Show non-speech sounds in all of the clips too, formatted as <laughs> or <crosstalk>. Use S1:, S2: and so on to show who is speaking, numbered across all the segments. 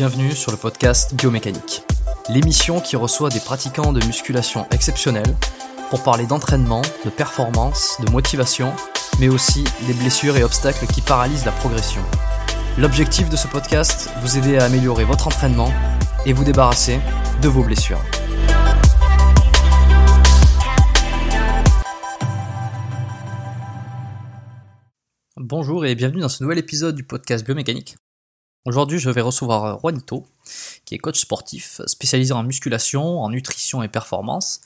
S1: Bienvenue sur le podcast Biomécanique, l'émission qui reçoit des pratiquants de musculation exceptionnels pour parler d'entraînement, de performance, de motivation, mais aussi des blessures et obstacles qui paralysent la progression. L'objectif de ce podcast, vous aider à améliorer votre entraînement et vous débarrasser de vos blessures. Bonjour et bienvenue dans ce nouvel épisode du podcast Biomécanique. Aujourd'hui, je vais recevoir Juanito, qui est coach sportif spécialisé en musculation, en nutrition et performance.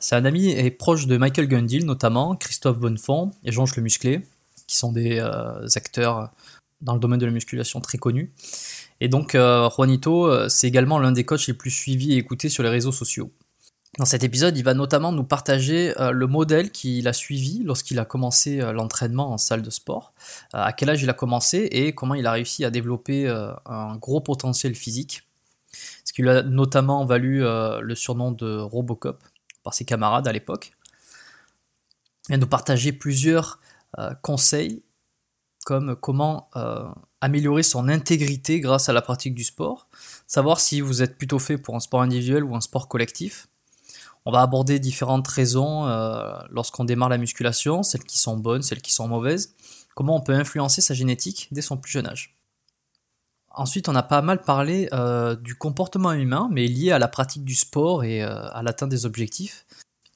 S1: C'est un ami et proche de Michael Gundil, notamment Christophe Bonnefond et Le Musclé, qui sont des euh, acteurs dans le domaine de la musculation très connus. Et donc, euh, Juanito, euh, c'est également l'un des coachs les plus suivis et écoutés sur les réseaux sociaux. Dans cet épisode, il va notamment nous partager euh, le modèle qu'il a suivi lorsqu'il a commencé euh, l'entraînement en salle de sport, euh, à quel âge il a commencé et comment il a réussi à développer un gros potentiel physique. Ce qui lui a notamment valu le surnom de Robocop par ses camarades à l'époque. Et nous partager plusieurs conseils comme comment améliorer son intégrité grâce à la pratique du sport, savoir si vous êtes plutôt fait pour un sport individuel ou un sport collectif, on va aborder différentes raisons euh, lorsqu'on démarre la musculation, celles qui sont bonnes, celles qui sont mauvaises, comment on peut influencer sa génétique dès son plus jeune âge. Ensuite, on a pas mal parlé euh, du comportement humain, mais lié à la pratique du sport et euh, à l'atteinte des objectifs,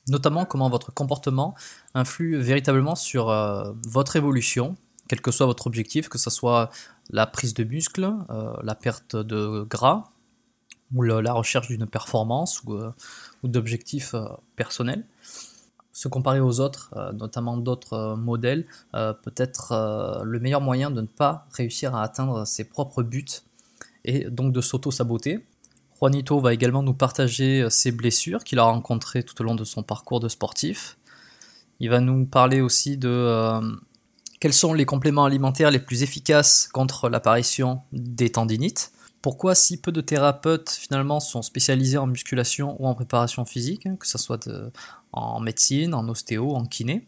S1: notamment comment votre comportement influe véritablement sur votre évolution, quel que soit votre objectif, que ce soit la prise de muscle, la perte de gras, ou la recherche d'une performance ou, euh, d'objectifs euh, personnels. Se comparer aux autres, euh, notamment d'autres modèles, peut être le meilleur moyen de ne pas réussir à atteindre ses propres buts et donc de s'auto-saboter. Juanito va également nous partager ses blessures qu'il a rencontrées tout au long de son parcours de sportif. Il va nous parler aussi de quels sont les compléments alimentaires les plus efficaces contre l'apparition des tendinites. Pourquoi si peu de thérapeutes finalement sont spécialisés en musculation ou en préparation physique, hein, que ce soit en médecine, en ostéo, en kiné,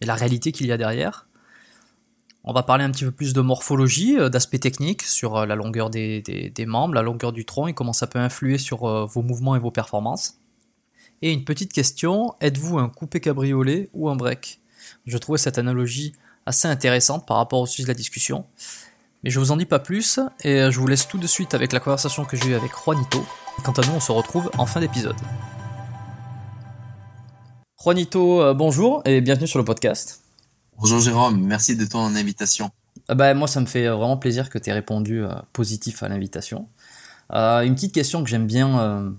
S1: et la réalité qu'il y a derrière? On va parler un petit peu plus de morphologie, euh, d'aspects techniques sur euh, la longueur des, membres, la longueur du tronc et comment ça peut influer sur vos mouvements et vos performances. Et une petite question, êtes-vous un coupé cabriolet ou un break? Je trouvais cette analogie assez intéressante par rapport au sujet de la discussion. Mais je vous en dis pas plus, et je vous laisse tout de suite avec la conversation que j'ai eue avec Juanito. Quant à nous, on se retrouve en fin d'épisode. Juanito, euh, bonjour et bienvenue sur le podcast.
S2: Bonjour Jérôme, merci de ton invitation.
S1: Ah bah, moi, ça me fait vraiment plaisir que tu aies répondu euh, positif à l'invitation. Euh, une petite question que j'aime bien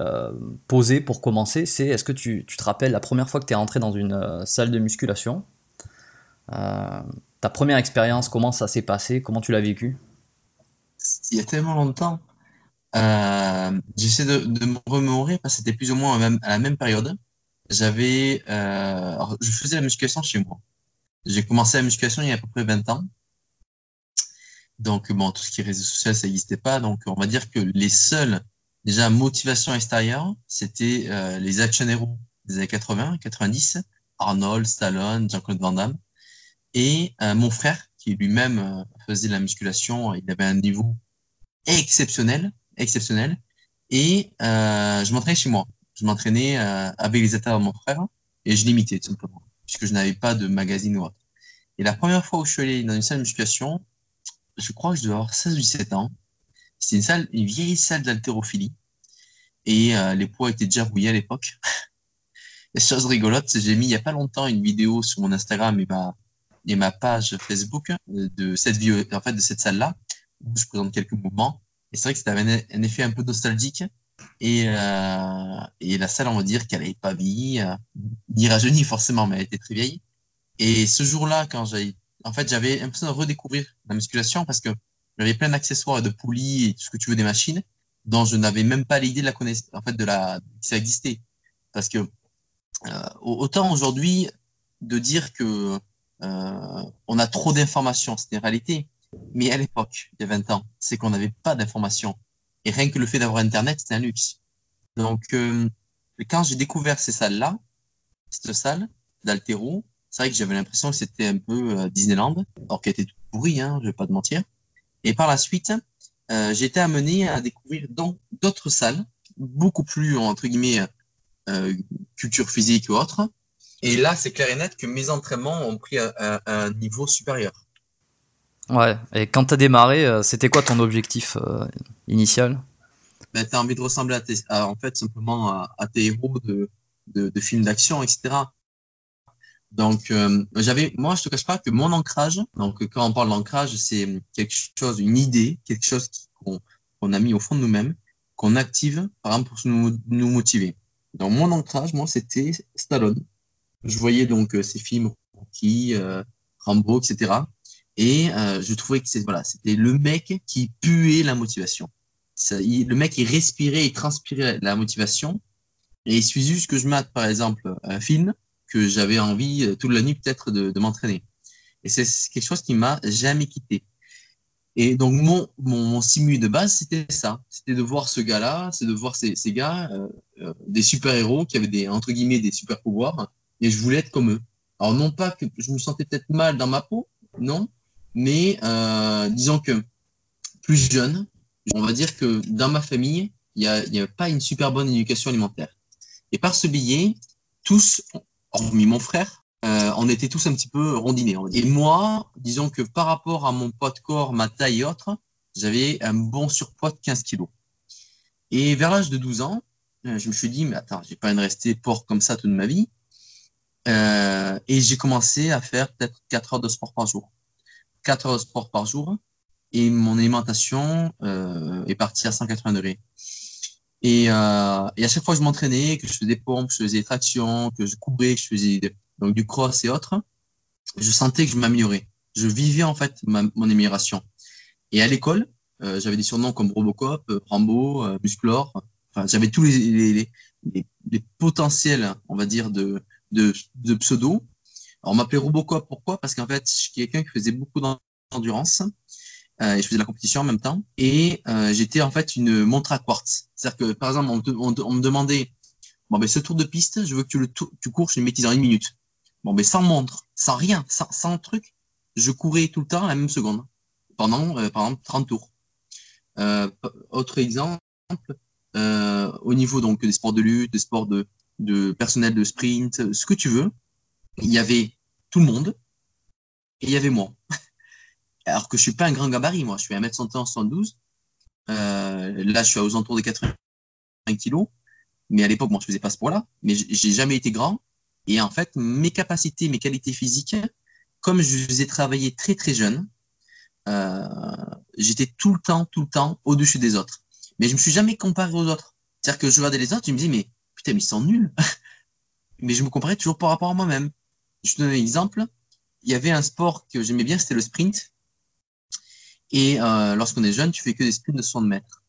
S1: euh, poser pour commencer, c'est est-ce que tu, te rappelles la première fois que tu es rentré dans une euh, salle de musculation? Euh, Ta première expérience, comment ça s'est passé? Comment tu l'as vécu?
S2: Il y a tellement longtemps. J'essaie de, me remémorer parce que c'était plus ou moins à la même, période. J'avais, je faisais la musculation chez moi. J'ai commencé la musculation il y a à peu près 20 ans. Donc, bon, tout ce qui est réseaux sociaux, ça n'existait pas. Donc, on va dire que les seuls Déjà, motivation extérieure, c'était euh, les action héros des années 80, 90, Arnold, Stallone, Jean-Claude Van Damme. Et euh, mon frère, qui lui-même euh, faisait de la musculation, il avait un niveau exceptionnel, exceptionnel. Et je m'entraînais chez moi. Je m'entraînais avec les états de mon frère et je l'imitais tout simplement, puisque je n'avais pas de magazine ou autre. Et la première fois où je suis allé dans une salle de musculation, je crois que je devais avoir 16 ou 17 ans, c'était une salle, une vieille salle d'haltérophilie. Et euh, les poids étaient déjà rouillés à l'époque. <laughs> Et chose rigolote, j'ai mis il y a pas longtemps une vidéo sur mon Instagram et ma, et ma page Facebook euh, de cette en fait, de cette salle-là, où je présente quelques mouvements. Et c'est vrai que c'était un, un, effet un peu nostalgique. Et, euh, et la salle, on va dire qu'elle n'avait pas vieilli, euh, ni rajeuni forcément, mais elle était très vieille. Et ce jour-là, quand j'ai, en fait, j'avais l'impression de redécouvrir la musculation parce que j'avais plein d'accessoires de poulies et tout ce que tu veux des machines dont je n'avais même pas l'idée de la connaissance, en fait, de la, ça existait. Parce que, euh, autant aujourd'hui, de dire que on a trop d'informations, c'était une réalité. Mais à l'époque, il y a 20 ans, c'est qu'on n'avait pas d'informations. Et rien que le fait d'avoir Internet, c'était un luxe. Donc, euh, quand j'ai découvert ces salles-là, cette salle d'Altero, c'est vrai que j'avais l'impression que c'était un peu euh, Disneyland, alors qu'elle était tout pourrie, hein, je vais pas te mentir. Et par la suite, euh, j'ai été amené à découvrir d'autres salles, beaucoup plus, entre guillemets, euh, culture physique ou autre. Et là, c'est clair et net que mes entraînements ont pris un, un, niveau supérieur.
S1: Ouais, et quand tu as démarré, euh, c'était quoi ton objectif euh, initial?
S2: Ben, Tu as envie de ressembler à, tes, en fait, simplement à, à tes héros de, de, de films d'action, etc. Donc, euh, j'avais, moi, je te cache pas que mon ancrage, donc quand on parle d'ancrage, c'est quelque chose, une idée, quelque chose qu'on a mis au fond de nous-mêmes, qu'on active, par exemple, pour nous, nous motiver. Donc, mon ancrage, moi, c'était Stallone. Je voyais donc euh, ces films Rocky, euh, Rambo, etc. Et euh, je trouvais que c'est voilà, c'était le mec qui puait la motivation. Le mec, il respirait, il transpirait la motivation. Et il suffit juste que je mate, par exemple, un film que j'avais envie euh, toute la nuit peut-être de, de m'entraîner. Et c'est quelque chose qui m'a jamais quitté. Et donc mon, mon, mon simu de base, c'était ça. C'était de voir ce gars-là, c'est de voir ces, ces gars, euh, des super-héros qui avaient des, entre guillemets, des super-pouvoirs. Et je voulais être comme eux. Alors non pas que je me sentais peut-être mal dans ma peau, non. Mais euh, disons que plus jeune, on va dire que dans ma famille, il n'y a, a pas une super bonne éducation alimentaire. Et par ce biais, tous, hormis mon frère, euh, on était tous un petit peu rondinés. Et moi, disons que par rapport à mon poids de corps, ma taille et autres, j'avais un bon surpoids de 15 kilos. Et vers l'âge de 12 ans, euh, je me suis dit, mais attends, j'ai pas envie de rester porc comme ça toute ma vie. Euh, et j'ai commencé à faire peut-être 4 heures de sport par jour. 4 heures de sport par jour. Et mon alimentation euh, est partie à 180 degrés. Et, euh, et à chaque fois que je m'entraînais, que je faisais des pompes, que je faisais des tractions, que je courais, que je faisais donc du cross et autres, je sentais que je m'améliorais. Je vivais en fait ma, mon amélioration. Et à l'école, j'avais des surnoms comme Robocop, Rambo, Musclor. Enfin, j'avais tous les, les, les, les, potentiels, on va dire, de, de, pseudo. On m'appelait Robocop. Pourquoi? Parce qu'en fait, je suis quelqu'un qui faisait beaucoup d'endurance. Euh, et je faisais la compétition en même temps. Et euh, j'étais en fait une montre à quartz. C'est-à-dire que, par exemple, on, me demandait, bon, ben, ce tour de piste, je veux que tu le tu cours, je le maîtrise en une minute. Bon, ben, sans montre, sans rien, sans, sans truc, je courais tout le temps la même seconde, pendant, euh, exemple, 30 tours. Euh, autre exemple, au niveau donc des sports de lutte, des sports de, de personnel de sprint, ce que tu veux, il y avait tout le monde et il y avait moi. <laughs> Alors que je suis pas un grand gabarit, moi. Je suis 1m71, 72. Euh, là, je suis aux alentours des 80 kilos. Mais à l'époque, moi, je faisais pas ce poids-là. Mais j'ai jamais été grand. Et en fait, mes capacités, mes qualités physiques, comme je les ai travaillé très, très jeune, euh, j'étais tout le temps, tout le temps au-dessus des autres. Mais je me suis jamais comparé aux autres. C'est-à-dire que je regardais les autres, je me disais, mais mais ils sont nuls. <laughs> mais je me comparais toujours par rapport à moi-même. Je te donne un exemple. Il y avait un sport que j'aimais bien, c'était le sprint. Et euh, lorsqu'on est jeune, tu fais que des sprints de 60 mètres.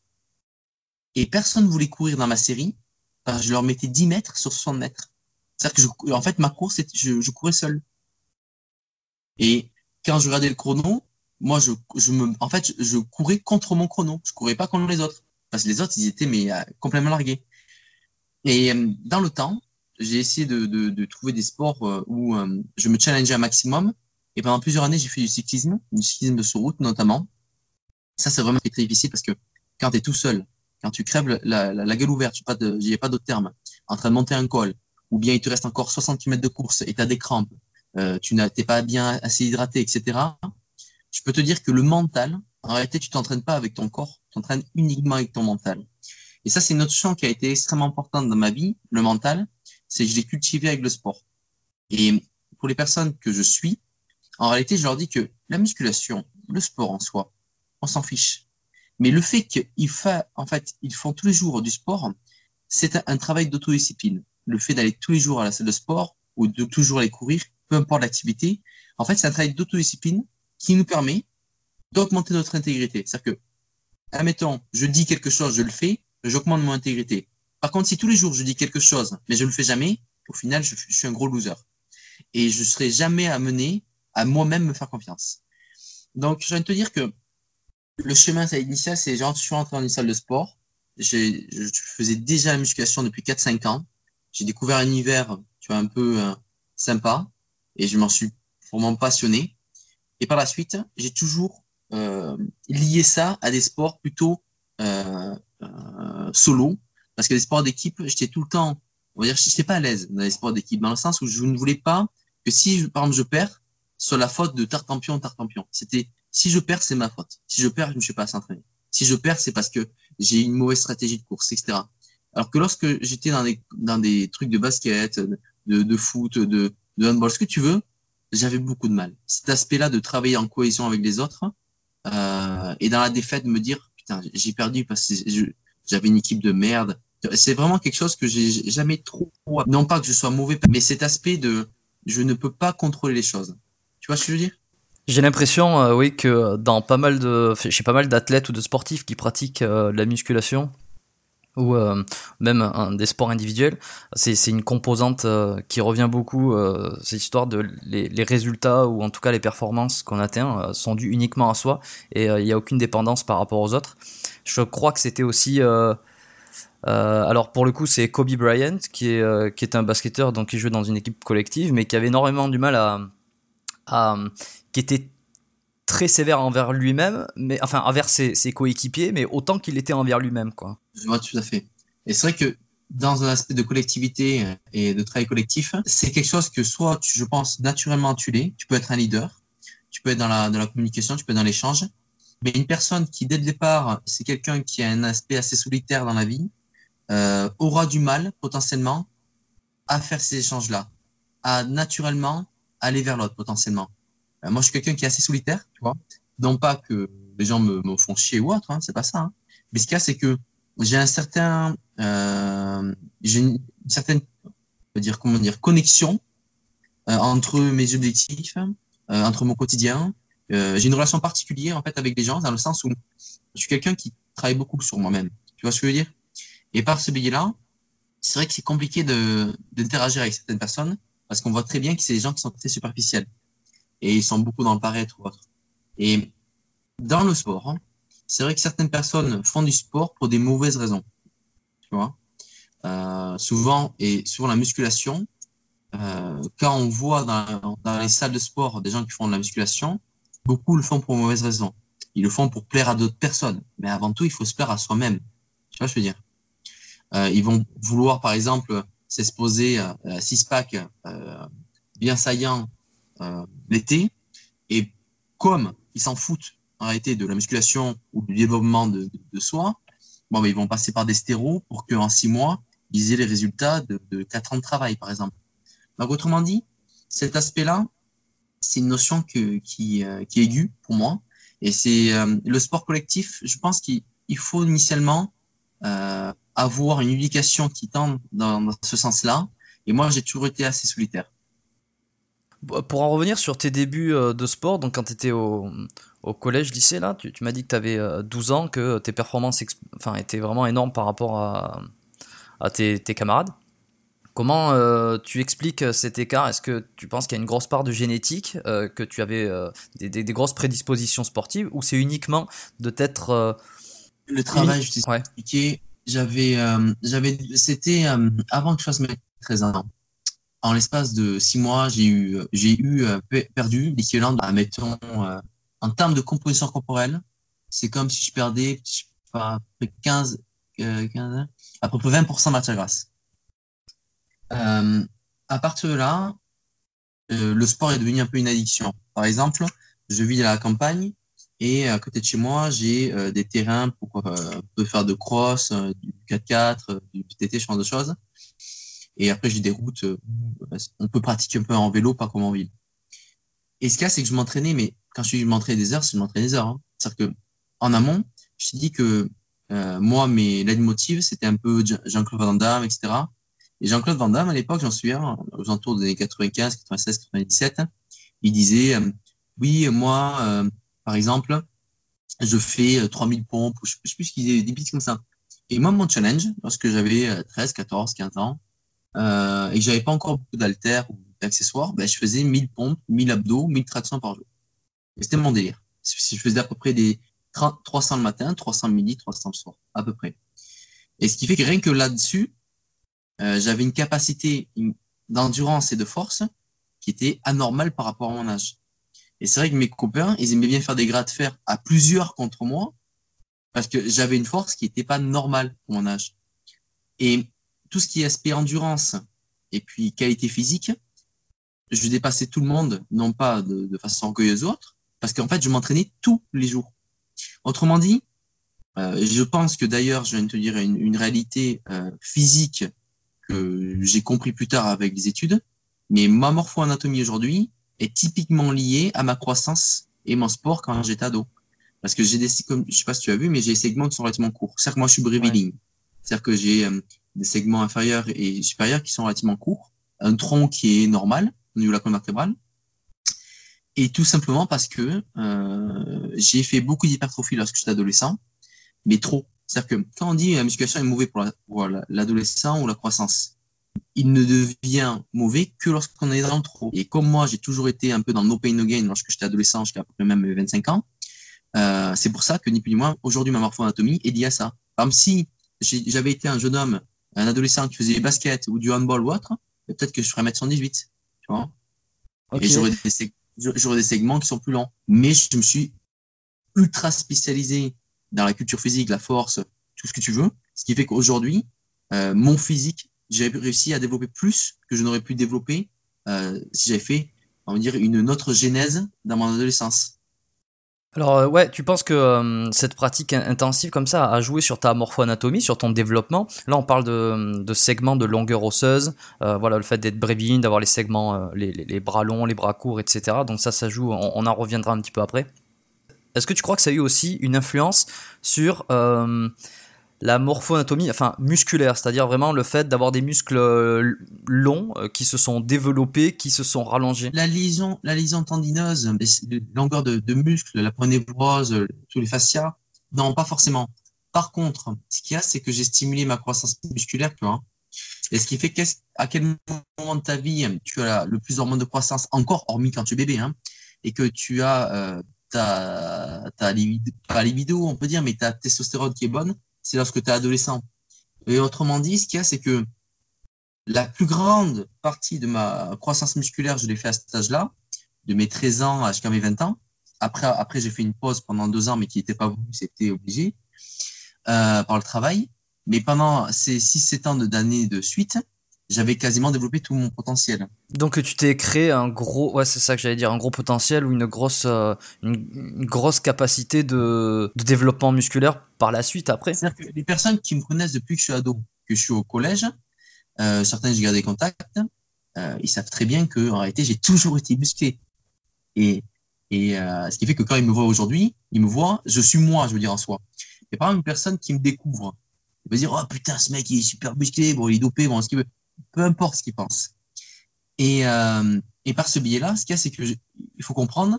S2: Et personne ne voulait courir dans ma série. Parce que je leur mettais 10 mètres sur 60 mètres. C'est-à-dire que en fait, ma course, je, je courais seul. Et quand je regardais le chrono, moi, je, je me, en fait, je, courais contre mon chrono. Je courais pas contre les autres. Parce que les autres, ils étaient mais, euh, complètement largués. Et euh, dans le temps, j'ai essayé de, de, de, trouver des sports où je me challengeais un maximum. Et pendant plusieurs années, j'ai fait du cyclisme, du cyclisme de sur route notamment. Ça, c'est vraiment très difficile parce que quand tu es tout seul, quand tu crèves la, la, la gueule ouverte, il n'y pas d'autre terme, en train de monter un col, ou bien il te reste encore 60 km de course et tu as des crampes, euh, tu n'es pas bien assez hydraté, etc. Je peux te dire que le mental, en réalité, tu t'entraînes pas avec ton corps, tu t'entraînes uniquement avec ton mental. Et ça, c'est une chose qui a été extrêmement importante dans ma vie, le mental, c'est que je l'ai cultivé avec le sport. Et pour les personnes que je suis, en réalité, je leur dis que la musculation, le sport en soi, on s'en fiche. Mais le fait qu'ils en fait, ils font tous les jours du sport, c'est un, travail d'autodiscipline. Le fait d'aller tous les jours à la salle de sport ou de toujours aller courir, peu importe l'activité, en fait, c'est un travail d'autodiscipline qui nous permet d'augmenter notre intégrité. C'est-à-dire que, admettons, je dis quelque chose, je le fais, j'augmente mon intégrité. Par contre, si tous les jours je dis quelque chose, mais je le fais jamais, au final, je, suis un gros loser. Et je serai jamais amené à moi-même me faire confiance. Donc, je viens de te dire que le chemin initial, c'est genre, je suis rentré dans une salle de sport. Je faisais déjà la musculation depuis 4-5 ans. J'ai découvert un univers, tu vois, un peu euh, sympa et je m'en suis vraiment passionné. Et par la suite, j'ai toujours euh, lié ça à des sports plutôt euh, euh, solo, parce que les sports d'équipe, j'étais tout le temps, on va dire, j'étais pas à l'aise dans les sports d'équipe, dans le sens où je ne voulais pas que si, par exemple, je perds, sur la faute de Tartampion, Tartampion. C'était si je perds, c'est ma faute. Si je perds, je ne suis pas assez entraîné. Si je perds, c'est parce que j'ai une mauvaise stratégie de course, etc. Alors que lorsque j'étais dans des, dans des trucs de basket, de, de foot, de, de handball, ce que tu veux, j'avais beaucoup de mal. Cet aspect-là de travailler en cohésion avec les autres, euh, et dans la défaite, de me dire, j'ai perdu parce que j'avais une équipe de merde. C'est vraiment quelque chose que j'ai jamais trop, non pas que je sois mauvais, mais cet aspect de, je ne peux pas contrôler les choses. Tu vois ce que je veux dire?
S1: J'ai l'impression, euh, oui, que dans pas mal de, chez pas mal d'athlètes ou de sportifs qui pratiquent euh, la musculation ou euh, même des sports individuels, c'est une composante qui revient beaucoup. cette histoire de les, les, résultats ou en tout cas les performances qu'on atteint sont dues uniquement à soi et il n'y a aucune dépendance par rapport aux autres. Je crois que c'était aussi alors pour le coup, c'est Kobe Bryant qui est qui est un basketteur donc qui jouait dans une équipe collective, mais qui avait énormément du mal à qui était très sévère envers lui-même, mais enfin envers ses, coéquipiers, mais autant qu'il était envers lui-même, quoi.
S2: Je vois tout à fait. Et c'est vrai que dans un aspect de collectivité et de travail collectif, c'est quelque chose que soit, je pense, naturellement tu l'es, tu peux être un leader, tu peux être dans la, dans la communication, tu peux être dans l'échange, mais une personne qui, dès le départ, c'est quelqu'un qui a un aspect assez solitaire dans la vie, euh, aura du mal, potentiellement, à faire ces échanges-là, à naturellement aller vers l'autre potentiellement. Euh, moi, je suis quelqu'un qui est assez solitaire, tu vois. Non pas que les gens me, font chier ou autre, hein, c'est pas ça. Hein. Mais ce qu'il y a, c'est que j'ai un certain, euh, j'ai une, certaine, on dire comment dire, connexion euh, entre mes objectifs, euh, entre mon quotidien. Euh, j'ai une relation particulière en fait avec les gens dans le sens où je suis quelqu'un qui travaille beaucoup sur moi-même. Tu vois ce que je veux dire? Et par ce biais-là, c'est vrai que c'est compliqué de d'interagir avec certaines personnes parce qu'on voit très bien que c'est des gens qui sont très superficiels et ils sont beaucoup dans le paraître ou autre. Et dans le sport, hein, c'est vrai que certaines personnes font du sport pour des mauvaises raisons. Tu vois euh, Souvent, et sur la musculation, euh, quand on voit dans, les salles de sport des gens qui font de la musculation, beaucoup le font pour mauvaises raisons. Ils le font pour plaire à d'autres personnes. Mais avant tout, il faut se plaire à soi-même. Tu vois, je veux dire? Euh, ils vont vouloir, par exemple, s'exposer à, à six packs euh, bien saillants euh, l'été. Et comme ils s'en foutent en réalité de la musculation ou du développement de, de, de soi, bon, ben, ils vont passer par des stéros pour qu'en six mois, ils aient les résultats de, de quatre ans de travail, par exemple. Donc, autrement dit, cet aspect-là, c'est une notion que, qui, euh, qui est aiguë pour moi. Et c'est euh, le sport collectif, je pense qu'il faut initialement euh, avoir une éducation qui tend dans, dans ce sens-là. Et moi, j'ai toujours été assez solitaire.
S1: Pour en revenir sur tes débuts euh, de sport, donc quand tu étais au, au, collège, lycée, là, tu, tu m'as dit que tu avais 12 ans, que tes performances enfin, étaient vraiment énormes par rapport à, à tes, tes camarades. Comment euh, tu expliques cet écart? Est-ce que tu penses qu'il y a une grosse part de génétique, euh, que tu avais euh, des, des, des, grosses prédispositions sportives, ou c'est uniquement de t'être... Euh,
S2: Le travail, je t'ai ouais. expliqué, j'avais, j'avais, c'était avant que je fasse mes 13 ans. En l'espace de 6 mois, j'ai eu, j'ai eu perdu l'équivalent de, mettons, en termes de composition corporelle, c'est comme si je perdais à peu près 15, 15 à peu près 20% de matière grasse. Euh, à partir de là, euh, le sport est devenu un peu une addiction. Par exemple, je vis à la campagne et à côté de chez moi, j'ai euh, des terrains pour euh, faire de cross, euh, du 4x4, du PTT, ce genre de choses. Et après, j'ai des routes où on peut pratiquer un peu en vélo, pas comme en ville. Et ce qu'il y a, c'est que je m'entraînais, mais quand je, m'entraînais des heures, c'est je m'entraînais des heures. Hein. C'est-à-dire que en amont, je t'ai dit que euh, moi, mes leitmotivs, c'était un peu Jean-Claude Van Damme, etc. Et Jean-Claude Van Damme, à l'époque, j'en suis un, aux alentours des années 95, 96, 97, il disait, euh, oui, moi, euh, par exemple, je fais 3000 pompes, ou je, je sais plus ce qu'il disait, des bits comme ça. Et moi, mon challenge, lorsque j'avais 13, 14, 15 ans, euh, et que j'avais pas encore beaucoup d'haltères ou d'accessoires, ben, je faisais 1000 pompes, 1000 abdos, 1000 tractions par jour. C'était mon délire. Je faisais à peu près des 30, 300 le matin, 300 le midi, 300 le soir, à peu près. Et ce qui fait que rien que là-dessus, euh, j'avais une capacité d'endurance et de force qui était anormale par rapport à mon âge. Et c'est vrai que mes copains, ils aimaient bien faire des gras de fer à plusieurs contre moi parce que j'avais une force qui n'était pas normale pour mon âge. Et tout ce qui est aspect endurance et puis qualité physique, je dépassais tout le monde, non pas de, de façon orgueilleuse ou autre, parce qu'en fait, je m'entraînais tous les jours. Autrement dit, euh, je pense que d'ailleurs, je viens de te dire une, une réalité euh, physique que j'ai compris plus tard avec les études, mais ma morpho-anatomie aujourd'hui est typiquement liée à ma croissance et mon sport quand j'étais ado. Parce que j'ai des, comme, je sais pas si tu as vu, mais j'ai des segments qui sont relativement courts. C'est-à-dire que moi, je suis brevilling. Ouais. C'est-à-dire que j'ai euh, des segments inférieurs et supérieurs qui sont relativement courts, un tronc qui est normal au niveau de la colonne vertébrale, et tout simplement parce que euh, j'ai fait beaucoup d'hypertrophie lorsque j'étais adolescent, mais trop. C'est-à-dire que quand on dit la musculation est mauvais pour l'adolescent la, ou la croissance, il ne devient mauvais que lorsqu'on est dans le trop. Et comme moi, j'ai toujours été un peu dans no pain no gain lorsque j'étais adolescent, jusqu'à peu même 25 ans, euh, c'est pour ça que ni plus ni moins, aujourd'hui, ma morpho-anatomie est liée à ça. Par exemple, si j'avais été un jeune homme, un adolescent qui faisait du basket ou du handball ou autre, peut-être que je ferais mettre 118, tu vois. Okay. Et j'aurais des, j'aurais des segments qui sont plus lents. Mais je me suis ultra spécialisé dans la culture physique, la force, tout ce que tu veux. Ce qui fait qu'aujourd'hui, euh, mon physique, j'ai réussi à développer plus que je n'aurais pu développer euh, si j'avais fait, on va dire, une autre genèse dans mon adolescence.
S1: Alors euh, ouais, tu penses que euh, cette pratique intensive comme ça a joué sur ta morpho-anatomie, sur ton développement? Là, on parle de, segments de longueur osseuse, euh, voilà, le fait d'être brévine, d'avoir les segments, les, bras longs, les bras courts, etc. Donc ça, ça joue, on, on en reviendra un petit peu après. Est-ce que tu crois que ça a eu aussi une influence sur la morpho-anatomie, enfin musculaire, c'est-à-dire vraiment le fait d'avoir des muscles euh, longs euh, qui se sont développés, qui se sont rallongés.
S2: La lésion, la lésion tendineuse, longueur de, de muscles, la ponévrose, tous les fascias, Non, pas forcément. Par contre, ce qu'il y a, c'est que j'ai stimulé ma croissance musculaire, tu vois. Et ce qui fait qu'à quel moment de ta vie tu as le plus d'hormones de croissance, encore hormis quand tu es bébé, hein, et que tu as euh, ta, ta libido, libido, on peut dire, mais ta testostérone qui est bonne, c'est lorsque tu es adolescent. Et autrement dit, ce qu'il y a, c'est que la plus grande partie de ma croissance musculaire, je l'ai fait à cet âge-là, de mes 13 ans jusqu'à mes 20 ans. Après, après j'ai fait une pause pendant deux ans, mais qui n'était pas voulu, c'était obligé euh, par le travail. Mais pendant ces 6-7 ans d'années de suite, j'avais quasiment développé tout mon potentiel.
S1: Donc tu t'es créé un gros, ouais c'est ça que j'allais dire, un gros potentiel ou une grosse, euh, une, grosse capacité de, de, développement musculaire par la suite après?
S2: C'est-à-dire que les personnes qui me connaissent depuis que je suis ado, que je suis au collège, euh, certains j'ai gardé contact, euh, ils savent très bien que en réalité j'ai toujours été musclé. Et, et euh, ce qui fait que quand ils me voient aujourd'hui, ils me voient, je suis moi, je veux dire en soi. Y a pas une personne qui me découvre. Il va dire oh putain ce mec il est super musclé, bon il est dopé, bon ce qu'il veut peu importe ce qu'ils pensent. Et, euh, et par ce biais-là, ce qu'il y a, c'est que faut comprendre,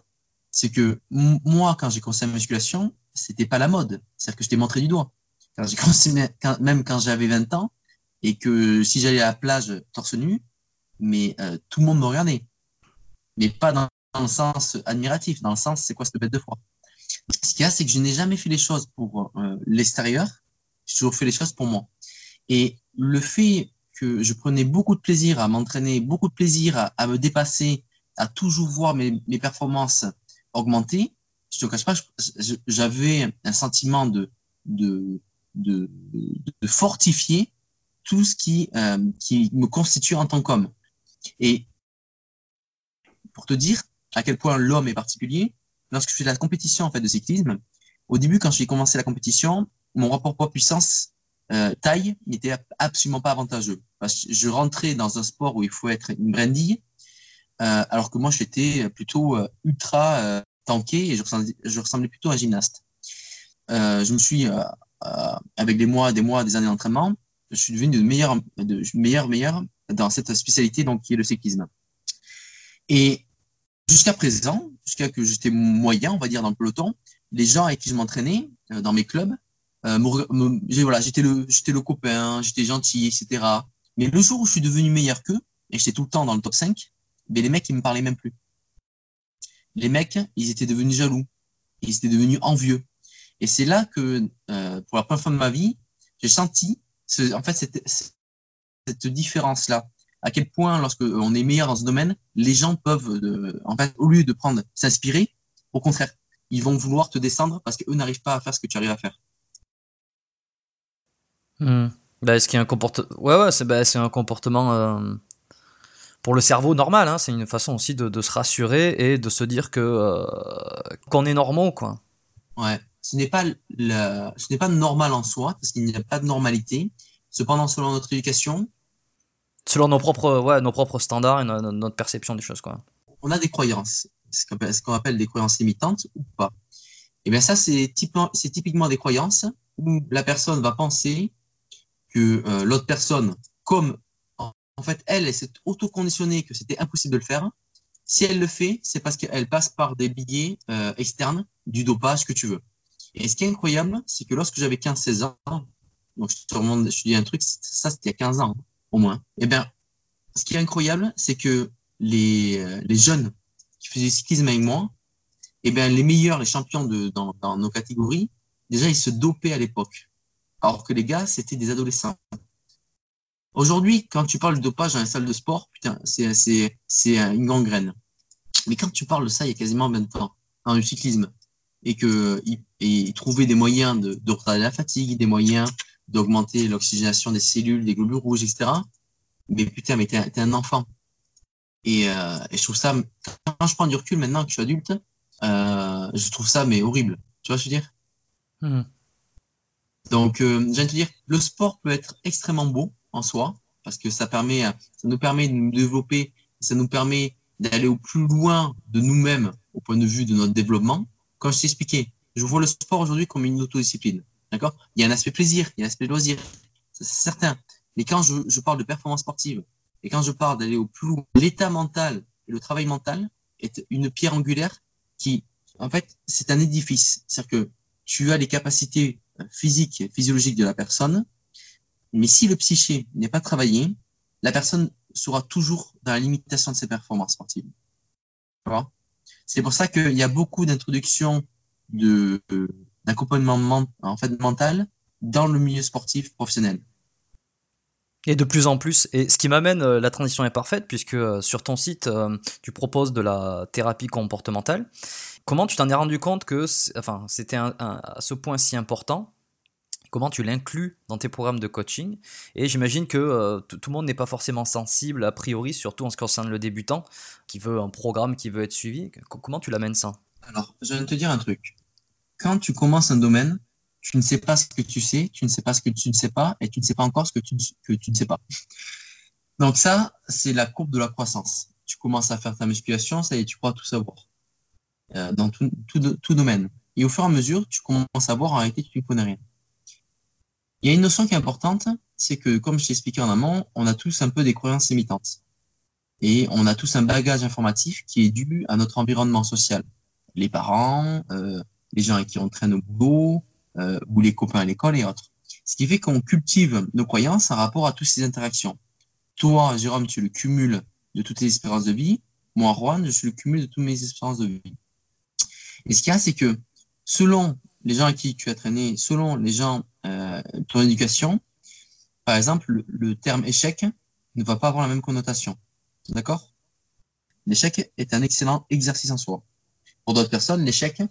S2: c'est que moi, quand j'ai commencé la musculation, c'était pas la mode. C'est-à-dire que je t'ai montré du doigt. Quand <laughs> commencé, même quand j'avais 20 ans, et que si j'allais à la plage torse nu, mais euh, tout le monde me regardait. Mais pas dans, le sens admiratif, dans le sens c'est quoi cette bête de froid. Ce qu'il y a, c'est que je n'ai jamais fait les choses pour euh, l'extérieur, j'ai toujours fait les choses pour moi. Et le fait que je prenais beaucoup de plaisir à m'entraîner, beaucoup de plaisir à, me dépasser, à toujours voir mes, mes performances augmenter, je te cache pas, j'avais un sentiment de, de, de, de, fortifier tout ce qui, euh, qui me constitue en tant qu'homme. Et pour te dire à quel point l'homme est particulier, lorsque je fais la compétition en fait de cyclisme, au début quand j'ai commencé la compétition, mon rapport poids-puissance euh, taille n'était absolument pas avantageux. Parce que je rentrais dans un sport où il faut être une brindille, euh, alors que moi j'étais plutôt euh, ultra euh, tanké et je ressemblais, plutôt à un gymnaste. Je me suis, avec des mois, des mois, des années d'entraînement, je suis devenu de meilleur, de meilleur, meilleur dans cette spécialité donc qui est le cyclisme. Et jusqu'à présent, jusqu'à que j'étais moyen, on va dire dans le peloton, les gens avec qui je m'entraînais dans mes clubs voilà, j'étais le, j'étais le copain, j'étais gentil, etc. Mais le jour où je suis devenu meilleur qu'eux, et j'étais tout le temps dans le top 5, mais les mecs, ils me parlaient même plus. Les mecs, ils étaient devenus jaloux. Ils étaient devenus envieux. Et c'est là que, euh, pour la première fois de ma vie, j'ai senti, en fait, cette, différence-là. À quel point, lorsque on est meilleur dans ce domaine, les gens peuvent, euh, en fait, au lieu de prendre, s'inspirer, au contraire, ils vont vouloir te descendre parce qu'eux n'arrivent pas à faire ce que tu arrives à faire.
S1: Hmm. Bah, ce qui est un comportement. Ouais, ouais, c'est bah, un comportement euh, pour le cerveau normal. Hein. C'est une façon aussi de, de, se rassurer et de se dire que euh, qu'on est normaux, quoi.
S2: Ouais. Ce n'est pas le... ce n'est pas normal en soi parce qu'il n'y a pas de normalité. Cependant, selon notre éducation,
S1: selon nos propres, ouais, nos propres standards et notre perception des choses, quoi.
S2: On a des croyances, ce qu'on appelle des croyances limitantes ou pas. Et bien ça, c'est typiquement des croyances où la personne va penser euh, l'autre personne, comme en fait elle, elle s'est auto-conditionnée que c'était impossible de le faire, si elle le fait, c'est parce qu'elle passe par des billets euh, externes, du dopage que tu veux. Et ce qui est incroyable, c'est que lorsque j'avais 15-16 ans, donc je te remonte, je te dis un truc, ça c'était il y a 15 ans au moins, et eh bien, ce qui est incroyable, c'est que les, euh, jeunes qui faisaient cyclisme avec moi, et eh bien, les meilleurs, les champions de, dans nos catégories, déjà, ils se dopaient à l'époque alors que les gars, c'était des adolescents. Aujourd'hui, quand tu parles de dopage dans les salles de sport, putain, c'est, c'est une gangrène. Mais quand tu parles de ça il y a quasiment 20 ans, dans le cyclisme, et que et des moyens de, de retarder la fatigue, des moyens d'augmenter l'oxygénation des cellules, des globules rouges, etc. Mais putain, mais t'es, t'es un enfant. Et, euh, et, je trouve ça, quand je prends du recul maintenant que je suis adulte, euh, je trouve ça mais horrible. Tu vois ce que je veux dire? Mmh. Donc, euh, j'allais te dire, le sport peut être extrêmement beau en soi, parce que ça permet, ça nous permet de nous développer, ça nous permet d'aller au plus loin de nous-mêmes au point de vue de notre développement. Comme je t'ai expliqué, je vois le sport aujourd'hui comme une autodiscipline. D'accord? Il y a un aspect plaisir, il y a un aspect loisir, c'est certain. Mais quand je, je parle de performance sportive et quand je parle d'aller au plus loin, l'état mental et le travail mental est une pierre angulaire qui, en fait, c'est un édifice. C'est-à-dire que tu as les capacités physiques et physiologiques de la personne, mais si le psyché n'est pas travaillé, la personne sera toujours dans la limitation de ses performances sportives. C'est pour ça qu'il y a beaucoup d'introductions de d'accompagnement en fait mental dans le milieu sportif professionnel.
S1: Et de plus en plus, et ce qui m'amène, euh, la transition est parfaite, puisque euh, sur ton site, euh, tu proposes de la thérapie comportementale. Comment tu t'en es rendu compte que enfin, c'était à ce point si important? Comment tu l'inclus dans tes programmes de coaching? Et j'imagine que tout le monde n'est pas forcément sensible, a priori, surtout en ce qui concerne le débutant, qui veut un programme qui veut être suivi. Comment tu l'amènes ça?
S2: Alors, je de te dire un truc. Quand tu commences un domaine, tu ne sais pas ce que tu sais, tu ne sais pas ce que tu ne sais pas, et tu ne sais pas encore ce que tu, que tu ne sais pas. Donc ça, c'est la courbe de la croissance. Tu commences à faire ta musculation, ça y est, tu crois tout savoir. Euh, dans tout, domaine. Et au fur et à mesure, tu commences à voir en réalité tu ne connais rien. Il y a une notion qui est importante, c'est que, comme je t'ai expliqué en amont, on a tous un peu des croyances limitantes. Et on a tous un bagage informatif qui est dû à notre environnement social. Les parents, euh, les gens avec qui on traîne au boulot, euh, ou les copains à l'école et autres. Ce qui fait qu'on cultive nos croyances en rapport à toutes ces interactions. Toi, Jérôme, tu le cumules de toutes tes expériences de vie. Moi, Juan, je suis le cumul de toutes mes expériences de vie. Et ce qu'il y a, c'est que selon les gens à qui tu as traîné, selon les gens, euh, ton éducation, par exemple, le, terme échec ne va pas avoir la même connotation. D'accord? L'échec est un excellent exercice en soi. Pour d'autres personnes, l'échec,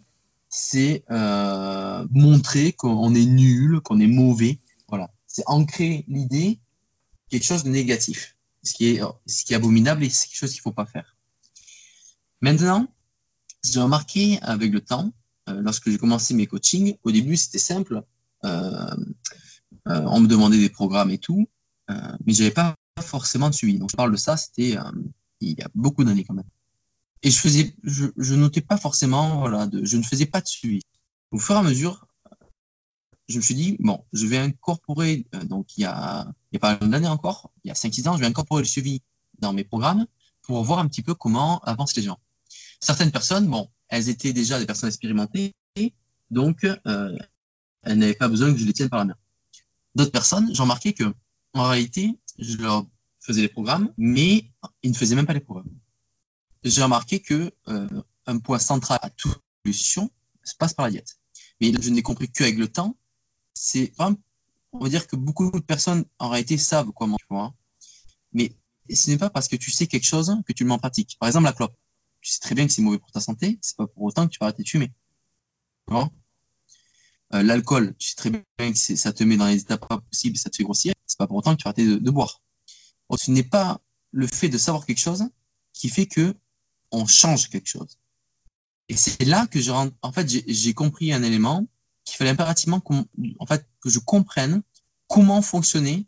S2: c'est euh, montrer qu'on est nul, qu'on est mauvais. Voilà, c'est ancrer l'idée quelque chose de négatif, ce qui est ce qui est abominable et c'est quelque chose qu'il faut pas faire. Maintenant, j'ai remarqué avec le temps, euh, lorsque j'ai commencé mes coachings, au début c'était simple, euh, on me demandait des programmes et tout, mais j'avais pas forcément de suivi. Donc je parle de ça, c'était il y a beaucoup d'années quand même et je faisais, je, je notais pas forcément, voilà, de, je ne faisais pas de suivi. Au fur et à mesure, je me suis dit, bon, je vais incorporer, euh, donc il y a, il y a pas d'années encore, il y a 5-6 ans, je vais incorporer le suivi dans mes programmes pour voir un petit peu comment avancent les gens. Certaines personnes, bon, elles étaient déjà des personnes expérimentées, donc euh, elles n'avaient pas besoin que je les tienne par la main. D'autres personnes, j'ai remarqué que en réalité, je leur faisais les programmes, mais ils ne faisaient même pas les programmes j'ai remarqué que euh, un point central à toute solution se passe par la diète. Mais je n'ai compris qu'avec le temps. C'est on va dire que beaucoup de personnes en réalité savent comment tu vois. Mais ce n'est pas parce que tu sais quelque chose que tu le mets en pratique. Par exemple, la clope. Tu sais très bien que c'est mauvais pour ta santé. C'est pas pour autant que tu vas arrêter de fumer. Euh, L'alcool, tu sais très bien que ça te met dans les états pas possibles, ça te fait grossir. C'est pas pour autant que tu vas arrêter de, boire. ce n'est pas le fait de savoir quelque chose qui fait que on change quelque chose. Et c'est là que je en fait, j'ai compris un élément qu'il fallait impérativement en fait, que je comprenne comment fonctionnait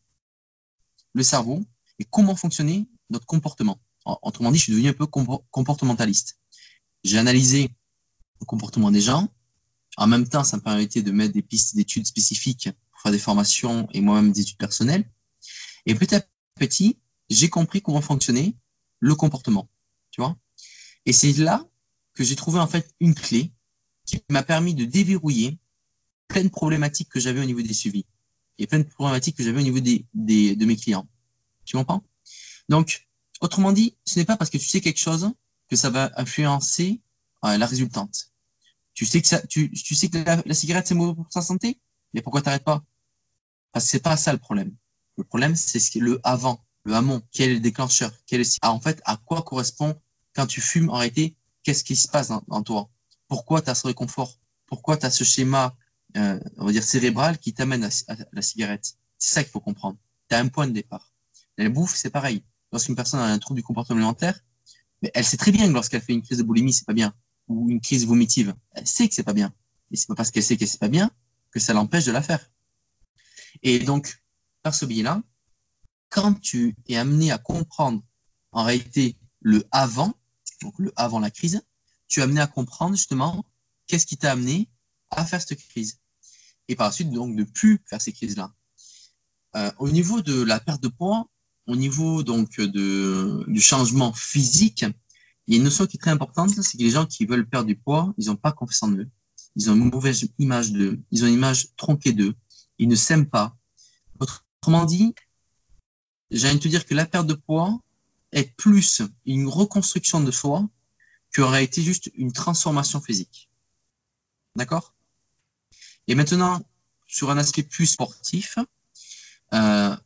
S2: le cerveau et comment fonctionnait notre comportement. Autrement dit, je suis devenu un peu comportementaliste. J'ai analysé le comportement des gens. En même temps, ça me permettait de mettre des pistes d'études spécifiques pour faire des formations et moi-même des études personnelles. Et petit à petit, j'ai compris comment fonctionnait le comportement. Tu vois et c'est là que j'ai trouvé en fait une clé qui m'a permis de déverrouiller plein de problématiques que j'avais au niveau des suivis et plein de problématiques que j'avais au niveau des, des, de mes clients. Tu comprends Donc, autrement dit, ce n'est pas parce que tu sais quelque chose que ça va influencer euh, la résultante. Tu sais que la, cigarette c'est mauvais pour ta santé, mais pourquoi t'arrêtes pas? Parce que c'est pas ça le problème. Le problème c'est ce le avant, le amont. Quel est le déclencheur? Quel est ah, en fait à quoi correspond quand tu fumes, en réalité, qu'est-ce qui se passe dans, toi? Pourquoi tu as ce réconfort? Pourquoi tu as ce schéma, euh, on va dire, cérébral qui t'amène à, la cigarette? C'est ça qu'il faut comprendre. Tu as un point de départ. La bouffe, c'est pareil. Lorsqu'une personne a un trouble du comportement alimentaire, elle sait très bien que lorsqu'elle fait une crise de boulimie, c'est pas bien. Ou une crise vomitive, elle sait que c'est pas bien. Et c'est pas parce qu'elle sait que c'est pas bien que ça l'empêche de la faire. Et donc, par ce biais-là, quand tu es amené à comprendre en réalité le avant, donc le avant la crise, tu as amené à comprendre justement qu'est-ce qui t'a amené à faire cette crise. Et par la suite, donc, de plus faire ces crises-là. Euh, au niveau de la perte de poids, au niveau donc de, du changement physique, il y a une notion qui est très importante, c'est que les gens qui veulent perdre du poids, ils n'ont pas confiance en eux. ils ont une mauvaise image d'eux, ils ont une image tronquée d'eux, ils ne s'aiment pas. Autrement dit, j'ai envie de te dire que la perte de poids est plus une reconstruction de soi qu'aurait été juste une transformation physique. D'accord? Et maintenant, sur un aspect plus sportif, euh,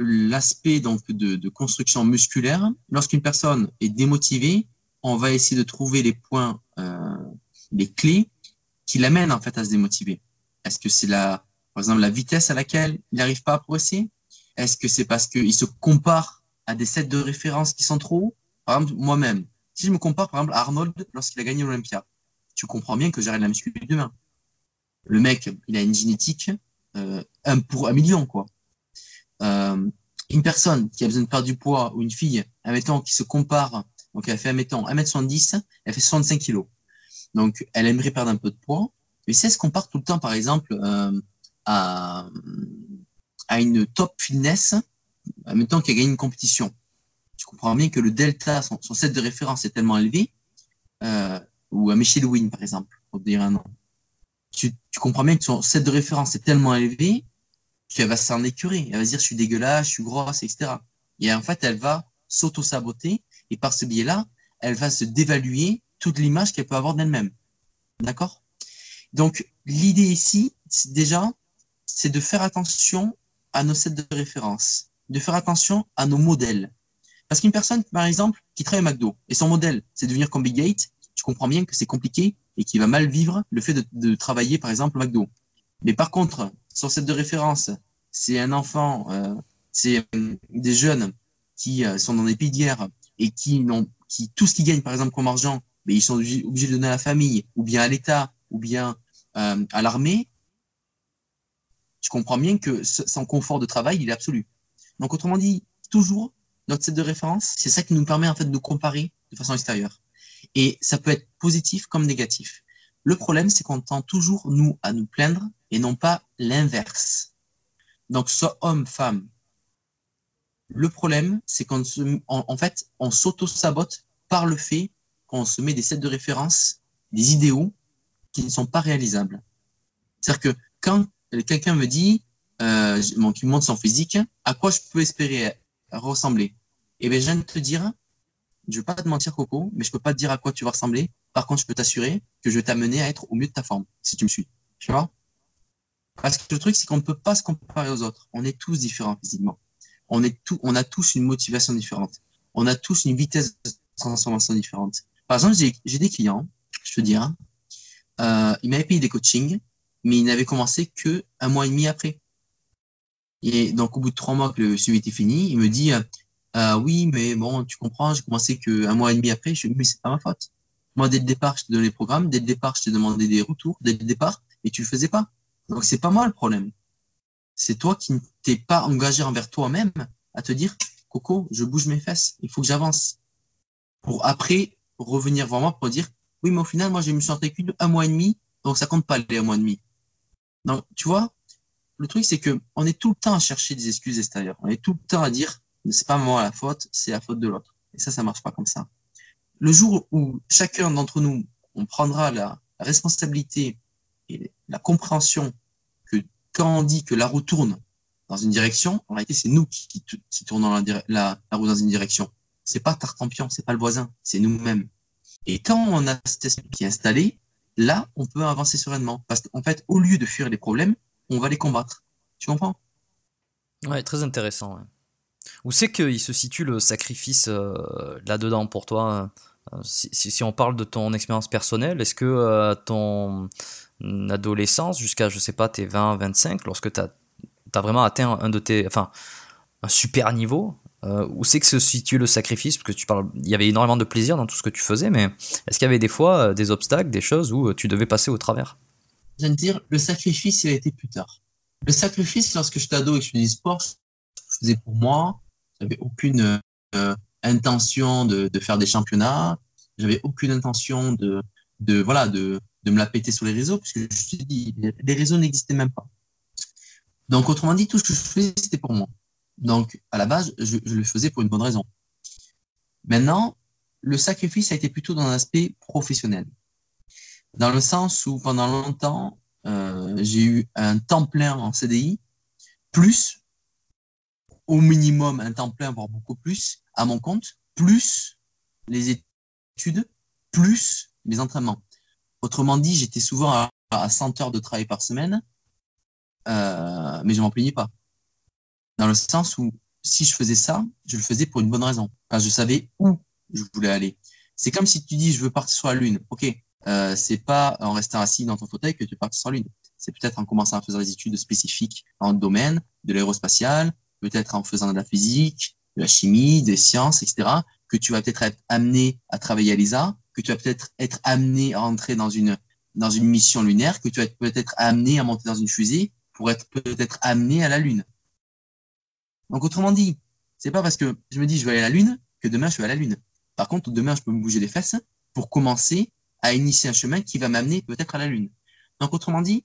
S2: l'aspect donc de, construction musculaire, lorsqu'une personne est démotivée, on va essayer de trouver les points, euh, les clés qui l'amènent en fait à se démotiver. Est-ce que c'est la, par exemple, la vitesse à laquelle il n'arrive pas à progresser? Est-ce que c'est parce qu'il se compare à des sets de référence qui sont trop hauts? Par exemple, moi-même, si je me compare par exemple à Arnold lorsqu'il a gagné l'Olympia, tu comprends bien que j'arrête la muscu demain. Le mec, il a une génétique euh, un pour un million, quoi. Euh, une personne qui a besoin de perdre du poids ou une fille, admettons, qui se compare, donc elle fait, admettons, 1m70, elle fait 65 kg. Donc, elle aimerait perdre un peu de poids. Mais c'est ce qu'on part tout le temps, par exemple, euh, à, à une top fitness, admettons qu'elle gagne une compétition. Tu comprends bien que le delta, son, son set de référence est tellement élevé, euh, ou à Michel Wynn, par exemple, pour dire un nom. Tu, tu comprends bien que son set de référence est tellement élevé qu'elle va s'en écurer. Elle va dire, je suis dégueulasse, je suis grosse, etc. Et en fait, elle va s'auto-saboter et par ce biais-là, elle va se dévaluer toute l'image qu'elle peut avoir d'elle-même. D'accord? Donc, l'idée ici, déjà, c'est de faire attention à nos sets de référence, de faire attention à nos modèles. Parce qu'une personne, par exemple, qui travaille à McDo, et son modèle, c'est de devenir comme Big tu comprends bien que c'est compliqué et qu'il va mal vivre le fait de, de, travailler, par exemple, au McDo. Mais par contre, set de référence, c'est un enfant, euh, c'est euh, des jeunes qui euh, sont dans des pays et qui n'ont, qui tout ce qu'ils gagnent, par exemple, comme argent, mais ils sont obligés, de donner à la famille, ou bien à l'État, ou bien euh, à l'armée. Tu comprends bien que son confort de travail, il est absolu. Donc, autrement dit, toujours notre set de référence, c'est ça qui nous permet en fait de comparer de façon extérieure. Et ça peut être positif comme négatif. Le problème, c'est qu'on tend toujours, nous, à nous plaindre et non pas l'inverse. Donc, soit homme, femme. Le problème, c'est qu'en en, fait, on s'auto-sabote par le fait qu'on se met des sets de référence, des idéaux qui ne sont pas réalisables. C'est-à-dire que quand quelqu'un me dit, euh, bon, qui me montre son physique, à quoi je peux espérer ressembler? Eh bien, je viens de te dire, je ne vais pas te mentir, Coco, mais je peux pas te dire à quoi tu vas ressembler. Par contre, je peux t'assurer que je vais t'amener à être au mieux de ta forme, si tu me suis. Tu vois? Parce que le truc, c'est qu'on ne peut pas se comparer aux autres. On est tous différents physiquement. On, est tout, on a tous une motivation différente. On a tous une vitesse de transformation différente. Par exemple, j'ai des clients, je te hein, euh, ils m'avaient payé des coachings, mais ils n'avaient commencé que un mois et demi après. Et donc, au bout de trois mois que le suivi était fini, il me dit, euh, euh, oui, mais bon, tu comprends, j'ai commencé qu'un mois et demi après. Je lui dis, mais c'est pas ma faute. Moi, dès le départ, je te donnais les programmes, dès le départ, je t'ai demandé des retours, dès le départ, et tu le faisais pas. Donc, c'est pas moi le problème. C'est toi qui ne t'es pas engagé envers toi-même à te dire, Coco, je bouge mes fesses, il faut que j'avance. Pour après revenir moi pour dire, oui, mais au final, moi, je me suis entraîné un mois et demi, donc ça compte pas les un mois et demi. Donc, tu vois, le truc, c'est que on est tout le temps à chercher des excuses extérieures. On est tout le temps à dire, c'est pas moi la faute, c'est la faute de l'autre. Et ça, ça marche pas comme ça. Le jour où chacun d'entre nous, on prendra la, responsabilité et la compréhension que quand on dit que la roue tourne dans une direction, en réalité, c'est nous qui, qui, tournons la, la, roue dans une direction. C'est pas Tartampion, c'est pas le voisin, c'est nous-mêmes. Et quand on a cet esprit qui est installé, là, on peut avancer sereinement. Parce qu'en fait, au lieu de fuir les problèmes, on va les combattre. Tu comprends?
S1: Ouais, très intéressant. Où c'est qu'il se situe le sacrifice euh, là-dedans pour toi euh, si, si, on parle de ton expérience personnelle, est-ce que euh, ton adolescence, jusqu'à, je sais pas, tes 20, 25, lorsque tu as, vraiment atteint un de tes. Enfin, un super niveau, euh, où c'est que se situe le sacrifice? Parce que tu parles, il y avait énormément de plaisir dans tout ce que tu faisais, mais est-ce qu'il y avait des fois des obstacles, des choses où tu devais passer au travers?
S2: Je viens de dire, le sacrifice, il a été plus tard. Le sacrifice, lorsque j'étais ado et que je faisais sport, je faisais pour moi, j'avais aucune euh, intention de, de, faire des championnats. J'avais aucune intention de, de voilà, de, de me la péter sur les réseaux, puisque je te dis, les réseaux n'existaient même pas. Donc, autrement dit, tout ce que je faisais, c'était pour moi. Donc, à la base, je, le faisais pour une bonne raison. Maintenant, le sacrifice a été plutôt dans un aspect professionnel. Dans le sens où pendant longtemps, euh, j'ai eu un temps plein en CDI, plus au minimum un temps plein, voire beaucoup plus, à mon compte, plus les études, plus les entraînements. Autrement dit, j'étais souvent à, à 100 heures de travail par semaine, euh, mais je m'en plaignais pas. Dans le sens où si je faisais ça, je le faisais pour une bonne raison, parce je savais où je voulais aller. C'est comme si tu dis je veux partir sur la lune. Ok, euh, c'est pas en restant assis dans ton fauteuil que tu partir sur la lune. C'est peut-être en commençant à faire des études spécifiques le domaine de l'aérospatial, peut-être en faisant de la physique, de la chimie, des sciences, etc. Que tu vas peut-être être amené à travailler à l'ESA, que tu vas peut-être être amené à entrer dans une dans une mission lunaire, que tu vas peut-être amené à monter dans une fusée pour être peut-être amené à la Lune. Donc autrement dit, c'est pas parce que je me dis je vais aller à la Lune que demain je vais à la Lune. Par contre, demain je peux me bouger les fesses pour commencer à initier un chemin qui va m'amener peut-être à la Lune. Donc autrement dit,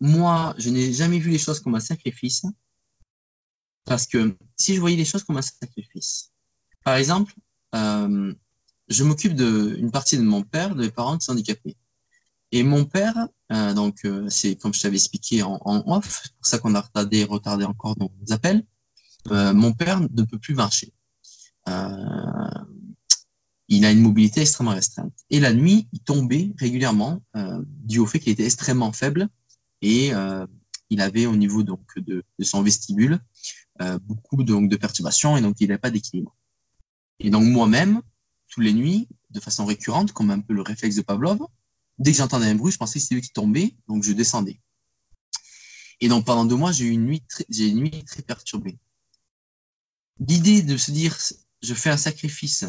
S2: moi, je n'ai jamais vu les choses comme un sacrifice parce que si je voyais les choses comme un sacrifice, par exemple, euh, je m'occupe d'une partie de mon père, de mes parents qui handicapés. Et mon père, euh, donc euh, c'est comme je t'avais expliqué en, off, c'est pour ça qu'on a retardé, retardé encore nos appels. Euh, mon père ne peut plus marcher. Il a une mobilité extrêmement restreinte. Et la nuit, il tombait régulièrement, dû au fait qu'il était extrêmement faible et il avait au niveau donc de, de son vestibule beaucoup donc de perturbations et donc il n'avait pas d'équilibre. Et donc moi-même, tous les nuits, de façon récurrente, comme un peu le réflexe de Pavlov, dès que j'entendais un bruit, je pensais que c'était lui qui tombait, donc je descendais. Et donc pendant deux mois, j'ai eu une nuit très, une nuit très perturbée. L'idée de se dire, je fais un sacrifice,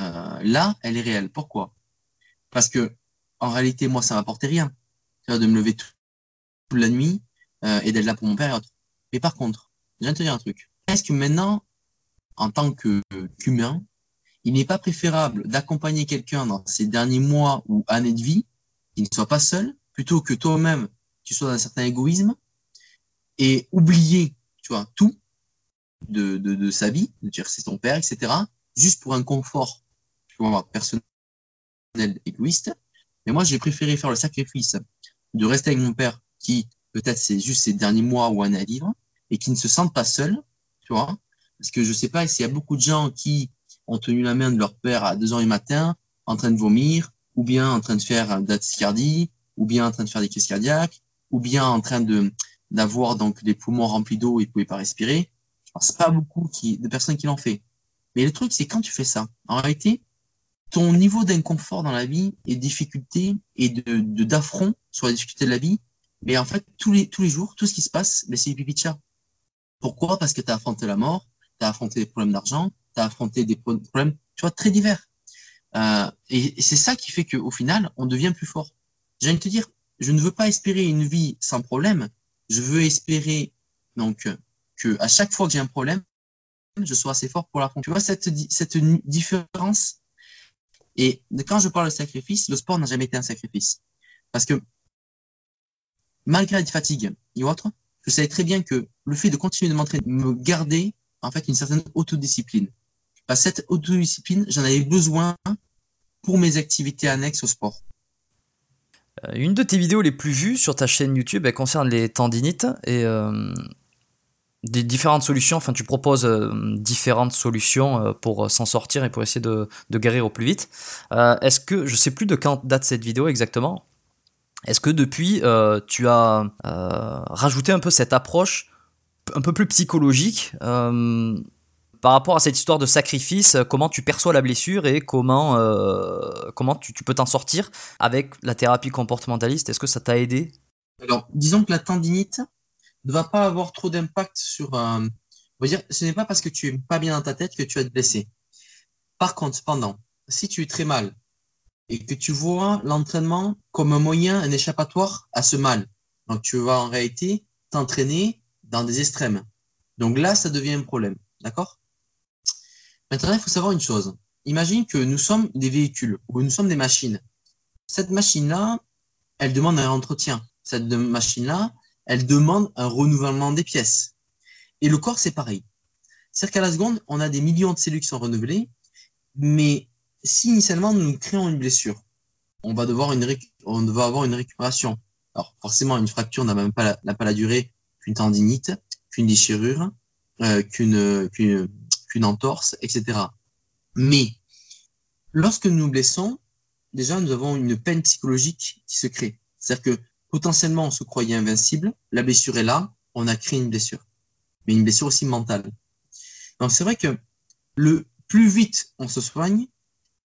S2: euh, là, elle est réelle. Pourquoi? Parce que en réalité, moi, ça m'apportait rien, de me lever toute la nuit euh, et d'être là pour mon père et autres. Mais par contre, je viens un truc. Est-ce que maintenant, en tant qu'humain, il n'est pas préférable d'accompagner quelqu'un dans ses derniers mois ou années de vie, qu'il ne soit pas seul, plutôt que toi-même, tu sois dans un certain égoïsme et oublier, tu vois, tout de, de, de sa vie, de dire c'est ton père, etc., juste pour un confort, tu vois, personnel, égoïste. Mais moi, j'ai préféré faire le sacrifice de rester avec mon père qui, peut-être, c'est juste ses derniers mois ou années à vivre et qui ne se sentent pas seuls, tu vois. Parce que je sais pas s'il y a beaucoup de gens qui ont tenu la main de leur père à 2 heures du matin, en train de vomir, ou bien en train de faire d'athycardie, ou bien en train de faire des crises cardiaques, ou bien en train de d'avoir donc des poumons remplis d'eau et ils pouvaient pas respirer. Je pense pas beaucoup qui, de personnes qui l'ont fait. Mais le truc, c'est quand tu fais ça, en réalité, ton niveau d'inconfort dans la vie et de difficulté et de d'affront sur la difficulté de la vie, mais en fait, tous les, tous les jours, tout ce qui se passe, c'est pipi de chat. Pourquoi? Parce que tu as affronté la mort, tu as affronté des problèmes d'argent, tu as des problèmes, tu vois, très divers. Euh, et, c'est ça qui fait qu'au final, on devient plus fort. J'ai envie de te dire, je ne veux pas espérer une vie sans problème. Je veux espérer donc que à chaque fois que j'ai un problème, je sois assez fort pour l'affronter. Tu vois cette, cette différence Et quand je parle de sacrifice, le sport n'a jamais été un sacrifice. Parce que malgré la fatigue et autres, je savais très bien que le fait de continuer de m'entraîner me gardait en fait une certaine autodiscipline. Que cette autodiscipline, j'en avais besoin pour mes activités annexes au sport.
S1: Euh, une de tes vidéos les plus vues sur ta chaîne YouTube, elle concerne les tendinites et euh, des différentes solutions. Enfin, tu proposes euh, différentes solutions pour s'en sortir et pour essayer de, guérir au plus vite. Est-ce que je sais plus de quand date cette vidéo exactement Est-ce que depuis tu as rajouté un peu cette approche un peu plus psychologique par rapport à cette histoire de sacrifice, comment tu perçois la blessure et comment, euh, tu peux t'en sortir avec la thérapie comportementaliste? Est-ce que ça t'a aidé?
S2: Alors, disons que la tendinite ne va pas avoir trop d'impact sur... Euh, on va dire, ce n'est pas parce que tu es pas bien dans ta tête que tu vas te blesser. Par contre, cependant, si tu es très mal et que tu vois l'entraînement comme un moyen, un échappatoire à ce mal, donc tu vas en réalité t'entraîner dans des extrêmes. Donc là, ça devient un problème. D'accord? Maintenant, il faut savoir une chose. Imagine que nous sommes des véhicules ou nous sommes des machines. Cette machine-là, elle demande un entretien. Cette machine-là, elle demande un renouvellement des pièces. Et le corps, c'est pareil. C'est-à-dire qu'à la seconde, on a des millions de cellules qui sont renouvelées, mais si initialement nous créons une blessure, on va devoir une avoir une récupération. Alors forcément, une fracture n'a même pas la, pas la durée qu'une tendinite, qu'une déchirure, euh, qu'une, qu'une entorse, etc. Mais lorsque nous nous blessons, déjà nous avons une peine psychologique qui se crée. C'est-à-dire que potentiellement on se croyait invincible, la blessure est là, on a créé une blessure, mais une blessure aussi mentale. Donc c'est vrai que le plus vite on se soigne,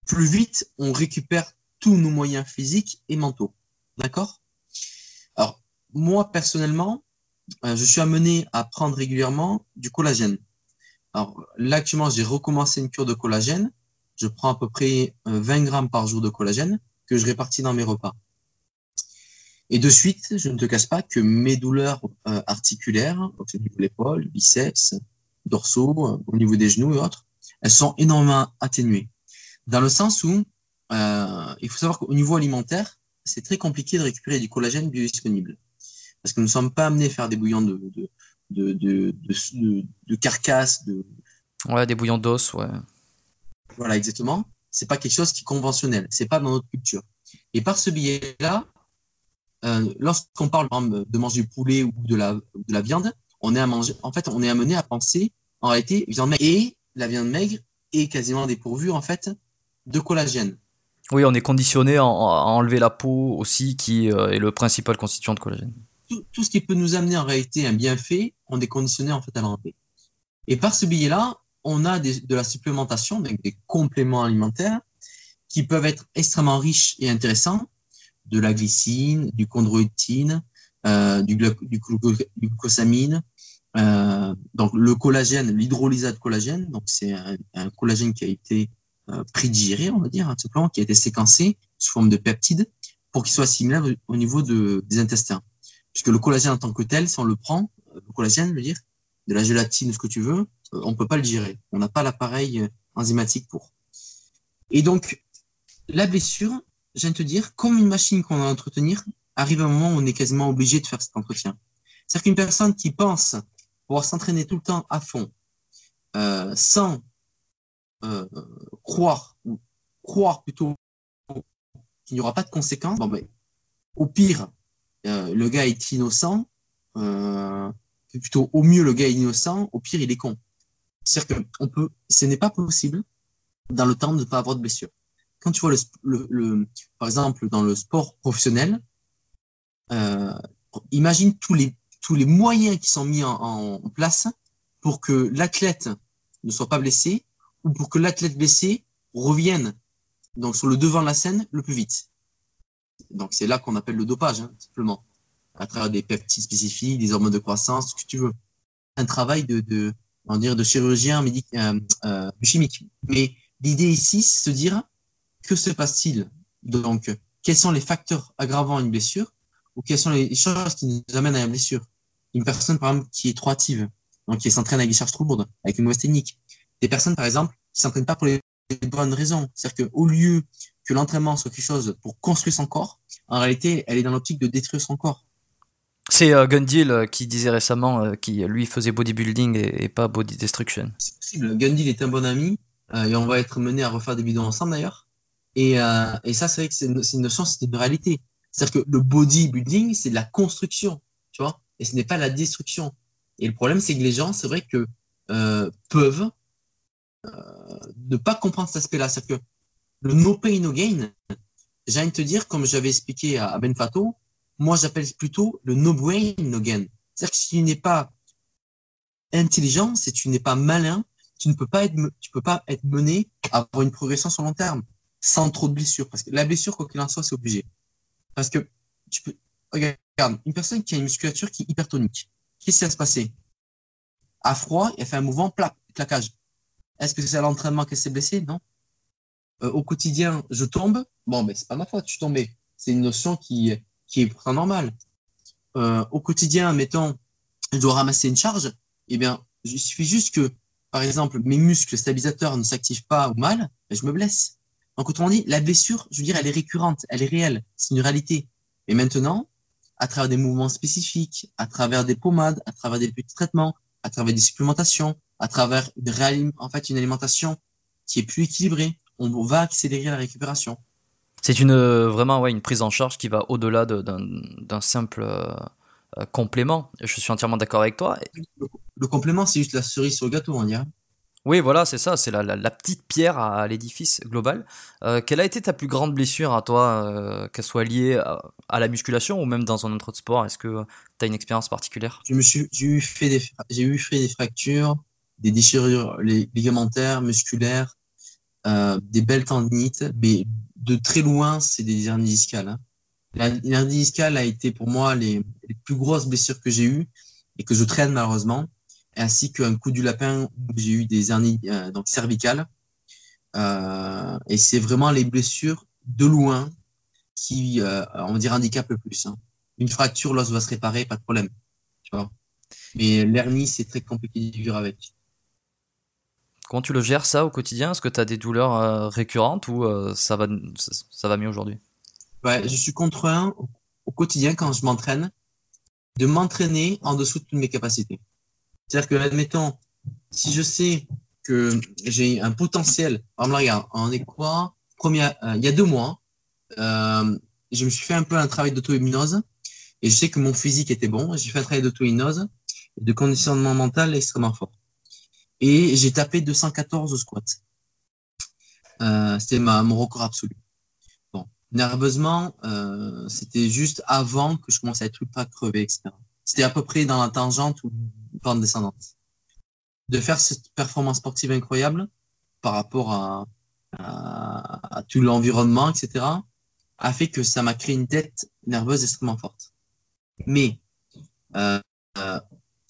S2: plus vite on récupère tous nos moyens physiques et mentaux. D'accord? Alors, moi, personnellement, euh, je suis amené à prendre régulièrement du collagène. Alors, là, actuellement, j'ai recommencé une cure de collagène. Je prends à peu près 20 euh, grammes par jour de collagène que je répartis dans mes repas. Et de suite, je ne te cache pas que mes douleurs euh, articulaires, au niveau de l'épaule, biceps, dorsaux, au niveau des genoux et autres, elles sont énormément atténuées. Dans le sens où euh, il faut savoir qu'au niveau alimentaire, c'est très compliqué de récupérer du collagène biodisponible. Parce que nous ne sommes pas amenés à faire des bouillons de, de, de, de, de carcasses. De...
S1: Ouais, des bouillons d'os, ouais.
S2: Voilà, exactement. C'est pas quelque chose qui est conventionnel. C'est pas dans notre culture. Et par ce biais-là, euh, lorsqu'on parle de manger du poulet ou de la, de la viande, on est à manger, en fait, on est amené à penser, en réalité, viande maigre. Et la viande maigre est quasiment dépourvue, en fait, de collagène.
S1: Oui, on est conditionné à, enlever la peau aussi, qui euh, est le principal constituant de collagène.
S2: Tout, ce qui peut nous amener en réalité un bienfait, on est conditionné en fait à l'enlever. Et par ce biais-là, on a de la supplémentation, donc des compléments alimentaires, qui peuvent être extrêmement riches et intéressants, de la glycine, du chondroïtine, euh, du, glucosamine, euh, donc le collagène, l'hydrolysat de collagène, donc c'est un, collagène qui a été euh, prédigéré, on va dire, hein, qui a été séquencé sous forme de peptides pour qu'il soit similaire au niveau de, des intestins. Puisque le collagène en tant que tel, si on le prend, euh, le collagène, je veux dire, de la gélatine, ce que tu veux, euh, on peut pas le digérer. On n'a pas l'appareil enzymatique pour. Et donc, la blessure, je viens de te dire, comme une machine qu'on va entretenir, arrive un moment où on est quasiment obligé de faire cet entretien. C'est-à-dire qu'une personne qui pense pouvoir s'entraîner tout le temps à fond, euh, sans euh, croire, ou croire plutôt qu'il n'y aura pas de conséquences, bon, ben, au pire, euh, le gars est innocent, euh, plutôt au mieux le gars est innocent, au pire il est con. C'est-à-dire que on peut, ce n'est pas possible dans le temps de ne pas avoir de blessure. Quand tu vois le, le, le par exemple dans le sport professionnel, euh, imagine tous les tous les moyens qui sont mis en, en place pour que l'athlète ne soit pas blessé ou pour que l'athlète blessé revienne donc sur le devant de la scène le plus vite. Donc c'est là qu'on appelle le dopage, hein, simplement, à travers des peptides spécifiques, des hormones de croissance, ce que tu veux. Un travail de, de on de chirurgien médic euh, euh, chimique. Mais l'idée ici, c'est de se dire que se passe-t-il? Donc, quels sont les facteurs aggravant une blessure ou quelles sont les choses qui nous amènent à une blessure? Une personne, par exemple, qui est trop active, donc qui s'entraîne avec des charges trop lourdes, avec une mauvaise technique, des personnes, par exemple, qui s'entraînent pas pour les bonnes raisons. C'est-à-dire qu'au lieu que l'entraînement soit quelque chose pour construire son corps, en réalité, elle est dans l'optique de détruire son corps.
S1: C'est euh, Gundil euh, qui disait récemment euh, qui lui faisait bodybuilding et, pas body destruction.
S2: C'est possible. Gundil est un bon ami et on va être mené à refaire des vidéos ensemble d'ailleurs. Et, et ça, c'est vrai que c'est une, une notion, c'est une réalité. C'est-à-dire que le bodybuilding, c'est de la construction, tu vois, et ce n'est pas la destruction. Et le problème, c'est que les gens, c'est vrai que peuvent euh, ne pas comprendre cet aspect-là. C'est-à-dire que le no pay, no gain, j'ai envie de te dire, comme j'avais expliqué à Ben Fato, moi j'appelle plutôt le no brain, no gain. C'est-à-dire que si tu n'es pas intelligent, si tu n'es pas malin, tu ne peux pas être, tu peux pas être mené à avoir une progression sur long terme sans trop de blessures. Parce que la blessure, quoi qu'il en soit, c'est obligé. Parce que tu peux, regarde, une personne qui a une musculature qui est hypertonique, qu'est-ce qui va se passer? À froid, elle fait un mouvement plat, claquage. Est-ce que c'est à l'entraînement qu'elle s'est blessée? Non. Euh, au quotidien, je tombe. Bon, ben c'est pas ma faute, je suis tombé. C'est une notion qui, qui est pourtant normale. Euh, au quotidien, mettons, je dois ramasser une charge. Eh bien, il suffit juste que, par exemple, mes muscles stabilisateurs ne s'activent pas ou mal, ben, je me blesse. Donc, autrement dit, la blessure, je veux dire, elle est récurrente, elle est réelle, c'est une réalité. Mais maintenant, à travers des mouvements spécifiques, à travers des pommades, à travers des petits traitements, à travers des supplémentations, à travers en fait, une alimentation qui est plus équilibrée, on va accélérer la récupération.
S1: C'est une vraiment ouais, une prise en charge qui va au-delà d'un simple complément. Je suis entièrement d'accord avec toi.
S2: Le, complément, c'est juste la cerise sur le gâteau, on dirait.
S1: Oui, voilà, c'est ça, c'est la, la, petite pierre à, l'édifice global. Euh, quelle a été ta plus grande blessure à toi, euh, qu'elle soit liée à, la musculation ou même dans un autre sport? Est-ce que tu as une expérience particulière?
S2: Je me suis, J'ai eu, fait des, j'ai eu fait des fractures, des déchirures ligamentaires, musculaires, euh, des belles tendinites, mais de très loin, c'est des hernies discales. Hein. L'hernie discale a été pour moi les, plus grosses blessures que j'ai eues et que je traîne malheureusement ainsi qu'un coup du lapin où j'ai eu des hernies euh, donc cervicales. Euh, et c'est vraiment les blessures de loin qui, euh, on va dire, handicapent le plus. Hein. Une fracture, l'os va se réparer, pas de problème. Tu vois Mais l'hernie, c'est très compliqué de vivre avec.
S1: Comment tu le gères ça au quotidien? Est-ce que tu as des douleurs récurrentes ou ça, va, ça va mieux aujourd'hui?
S2: Ouais, Je suis contraint au quotidien quand je m'entraîne de m'entraîner en dessous de toutes mes capacités. C'est-à-dire que, admettons, si je sais que j'ai un potentiel, par exemple, regarde, on est quoi? Euh, il y a deux mois, euh, je me suis fait un peu un travail d'auto-hypnose et je sais que mon physique était bon. J'ai fait un travail d'auto-hypnose et de conditionnement mental extrêmement fort. Et j'ai tapé 214 au squat. Euh, c'était mon record absolu. Bon, nerveusement, euh, c'était juste avant que je commence à être ultra crevé, etc. C'était à peu près dans la tangente ou pente descendante. De faire cette performance sportive incroyable par rapport à, à, tout l'environnement, etc., a fait que ça m'a créé une tête nerveuse extrêmement forte. Mais euh, euh,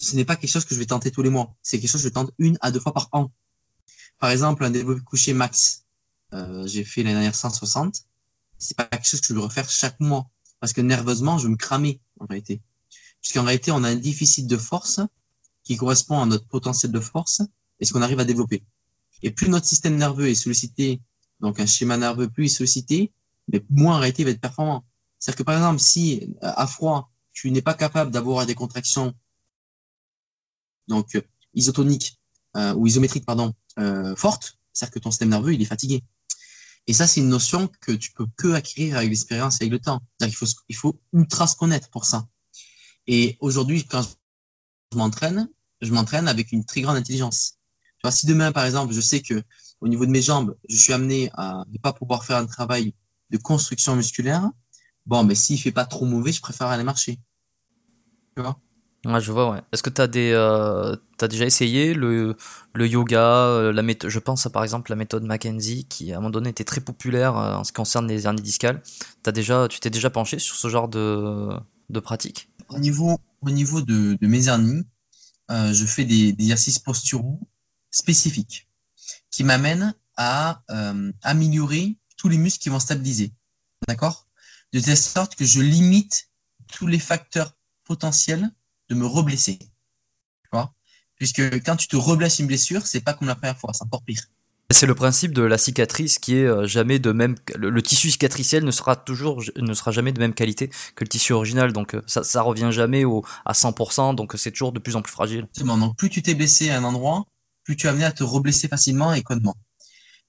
S2: ce n'est pas quelque chose que je vais tenter tous les mois. C'est quelque chose que je tente une à deux fois par an. Par exemple, un développé couché max, euh, j'ai fait l'année dernière 160. C'est pas quelque chose que je vais refaire chaque mois parce que nerveusement, je me cramais en réalité. Puisqu'en réalité, on a un déficit de force qui correspond à notre potentiel de force et ce qu'on arrive à développer. Et plus notre système nerveux est sollicité, donc un schéma nerveux plus est sollicité, mais moins en réalité il va être performant. C'est-à-dire que par exemple, si euh, à froid, tu n'es pas capable d'avoir des contractions donc isotoniques euh, ou isométriques pardon euh, fortes, c'est-à-dire que ton système nerveux il est fatigué. Et ça c'est une notion que tu peux que acquérir avec l'expérience et avec le temps. Il faut ultra se connaître pour ça. Et aujourd'hui, quand je m'entraîne, je m'entraîne avec une très grande intelligence. Si demain, par exemple, je sais que au niveau de mes jambes, je suis amené à ne pas pouvoir faire un travail de construction musculaire, bon, mais s'il fait pas trop mauvais, je préfère aller marcher. Tu vois?
S1: Ouais, je vois, ouais. Est-ce que tu as, des, euh, déjà essayé le, le yoga, euh, la méthode, je pense à par exemple la méthode Mackenzie, qui à un moment donné était très populaire euh, en ce qui concerne les hernies discales. Déjà, tu t'es déjà penché sur ce genre de, de pratique?
S2: Au niveau, au niveau de, de mes hernies, euh, je fais des, exercices posturaux spécifiques qui m'amènent à améliorer tous les muscles qui vont stabiliser. D'accord? De telle sorte que je limite tous les facteurs potentiels de me reblesser. Puisque quand tu te reblesses une blessure, c'est pas comme la première fois, c'est encore pire.
S1: C'est le principe de la cicatrice qui est euh, jamais de même. Le, tissu cicatriciel ne sera toujours, ne sera jamais de même qualité que le tissu original. Donc euh, ça, ça revient jamais au, à 100%. Donc c'est toujours de plus en plus fragile.
S2: Donc plus tu t'es blessé à un endroit, plus tu es amené à te reblesser facilement et connement.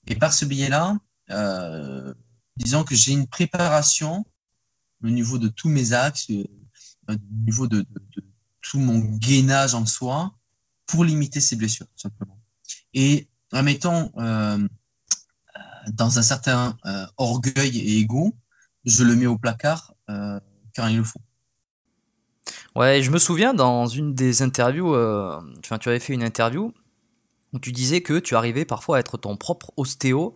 S2: Et par ce biais-là, euh, disons que j'ai une préparation au niveau de tous mes axes, au niveau de, de, de, tout mon gainage en soi, pour limiter ces blessures, simplement. Et remettons euh, dans un certain euh, orgueil et ego, je le mets au placard euh, quand il le faut.
S1: Ouais, je me souviens dans une des interviews, enfin, tu avais fait une interview où tu disais que tu arrivais parfois à être ton propre ostéo.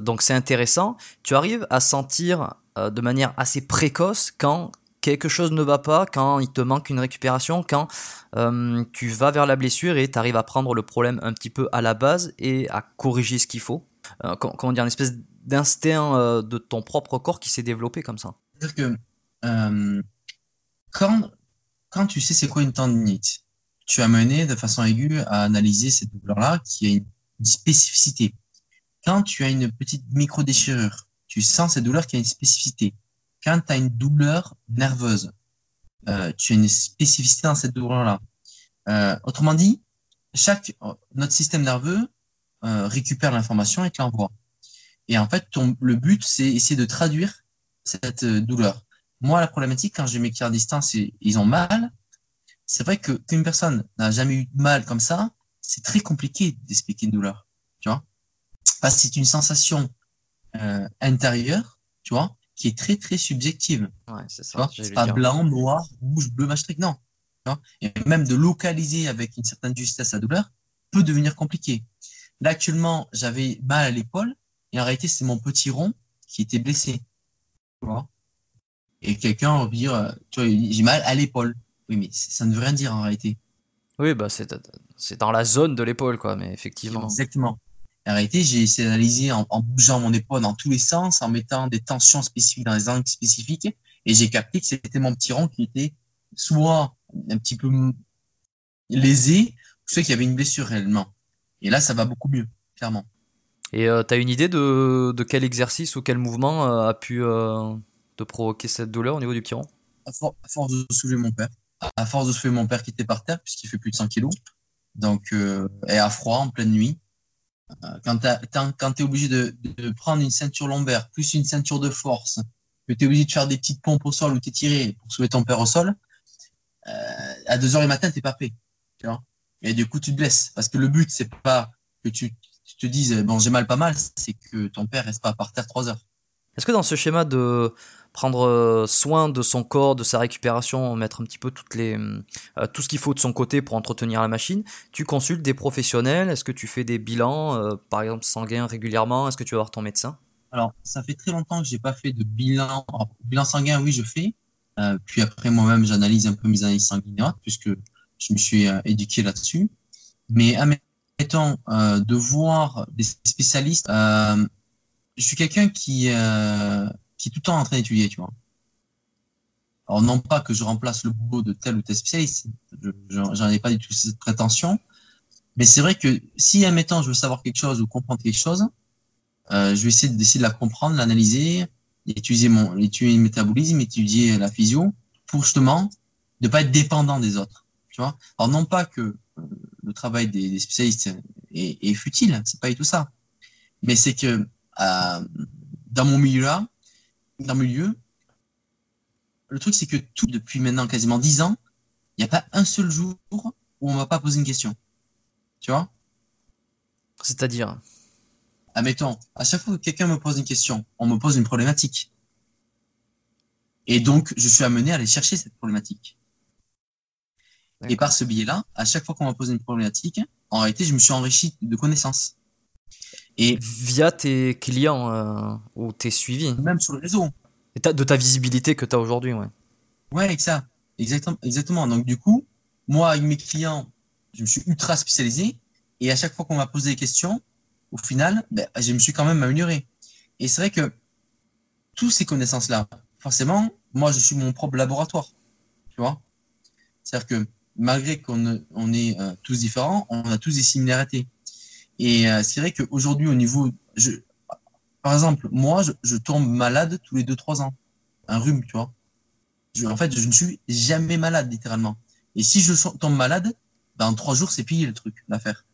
S1: donc c'est intéressant. Tu arrives à sentir de manière assez précoce quand quelque chose ne va pas, quand il te manque une récupération, quand euh, tu vas vers la blessure et tu arrives à prendre le problème un petit peu à la base et à corriger ce qu'il faut. Euh, comment dire, une espèce d'instinct euh, de ton propre corps qui s'est développé comme ça.
S2: C'est-à-dire que euh, quand, quand tu sais c'est quoi une tendinite, tu as mené de façon aiguë à analyser cette douleur-là qui a une, spécificité. Quand tu as une petite micro-déchirure, tu sens cette douleur qui a une spécificité quand tu as une douleur nerveuse, euh, tu as une spécificité dans cette douleur-là. Euh, autrement dit, chaque notre système nerveux euh, récupère l'information et te l'envoie. Et en fait, ton, le but, c'est essayer de traduire cette euh, douleur. Moi, la problématique, quand j'ai mes clients à distance et ils ont mal, c'est vrai que qu'une personne n'a jamais eu de mal comme ça, c'est très compliqué d'expliquer une douleur, tu vois. Parce que c'est une sensation euh, intérieure, tu vois, qui est très très subjective.
S1: Ouais, c'est ça.
S2: pas
S1: dire.
S2: blanc, noir, rouge, bleu, machin, non. Tu vois et même de localiser avec une certaine justesse la douleur peut devenir compliqué. Là, actuellement, j'avais mal à l'épaule et en réalité, c'est mon petit rond qui était blessé. Tu vois et quelqu'un va dire, euh, tu vois, j'ai mal à l'épaule. Oui, mais ça ne veut rien dire en réalité.
S1: Oui, bah c'est c'est dans la zone de l'épaule, quoi, mais effectivement.
S2: Exactement. En réalité, j'ai essayé d'analyser en, en bougeant mon épaule dans tous les sens, en mettant des tensions spécifiques dans les angles spécifiques, et j'ai capté que c'était mon petit rond qui était soit un petit peu lésé, soit qu'il y avait une blessure réellement. Et là, ça va beaucoup mieux, clairement.
S1: Et euh, t'as une idée de, de quel exercice ou quel mouvement euh, a pu euh, te provoquer cette douleur au niveau du petit rond?
S2: À, for- à force de soulever mon père, à force de soulever mon père qui était par terre, puisqu'il fait plus de 100 kilos, donc, euh, et à froid, en pleine nuit, quand tu es obligé de, prendre une ceinture lombaire plus une ceinture de force, que tu es obligé de faire des petites pompes au sol ou t'étirer pour soulever ton père au sol, euh, à 2 heures du matin, t'es pas prêt. Tu vois Et du coup, tu te blesses. Parce que le but, c'est pas que tu, tu te dises, bon, j'ai mal, pas mal, c'est que ton père reste pas par terre 3 heures.
S1: Est-ce que dans ce schéma de prendre euh, soin de son corps, de sa récupération, mettre un petit peu les, euh, tout ce qu'il faut de son côté pour entretenir la machine, tu consultes des professionnels Est-ce que tu fais des bilans, euh, par exemple sanguins régulièrement? Est-ce que tu vas voir ton médecin?
S2: Alors, ça fait très longtemps que j'ai pas fait de bilan. Bilan sanguin, oui, je fais. Puis après, moi-même, j'analyse un peu mes analyses sanguines, puisque je me suis éduqué là-dessus. Mais admettons, de voir des spécialistes, je suis quelqu'un qui, qui est tout le temps en train d'étudier, tu vois. Alors, non pas que je remplace le boulot de tel ou tel spécialiste, je- je- j'en ai pas du tout cette prétention. Mais c'est vrai que si, admettons, je veux savoir quelque chose ou comprendre quelque chose, euh, je vais essayer d'essayer de la comprendre, l'analyser, étudier mon, étudier le métabolisme, étudier la physio, pour justement ne pas être dépendant des autres. Tu vois Alors non pas que euh, le travail des, des spécialistes est, est futile, c'est pas du tout ça, mais c'est que euh, dans mon milieu-là, dans mon milieu, le truc c'est que tout depuis maintenant quasiment dix ans, il n'y a pas un seul jour où on m'a pas posé une question. Tu vois?
S1: C'est-à-dire?
S2: Admettons, à chaque fois que quelqu'un me pose une question, on me pose une problématique. Et donc, je suis amené à aller chercher cette problématique. Et par ce biais-là, à chaque fois qu'on m'a posé une problématique, en réalité, je me suis enrichi de connaissances. Et
S1: Via tes clients euh, ou tes suivis
S2: même sur le réseau.
S1: Et de ta visibilité que tu as aujourd'hui, ouais.
S2: Ouais, avec ça. Exactement, exactement. Donc, du coup, moi, avec mes clients, je me suis ultra spécialisé. Et à chaque fois qu'on m'a posé des questions, au final, ben, je me suis quand même amélioré. Et c'est vrai que tous ces connaissances-là, forcément, moi, je suis mon propre laboratoire. Tu vois? C'est-à-dire que malgré qu'on on est euh, tous différents, on a tous des similarités. Et euh, c'est vrai qu'aujourd'hui, au niveau. Par exemple, moi, je, tombe malade tous les 2-3 ans. Un rhume, tu vois. En fait, je ne suis jamais malade, littéralement. Et si je tombe malade, dans 3 jours, c'est pillé le truc, l'affaire.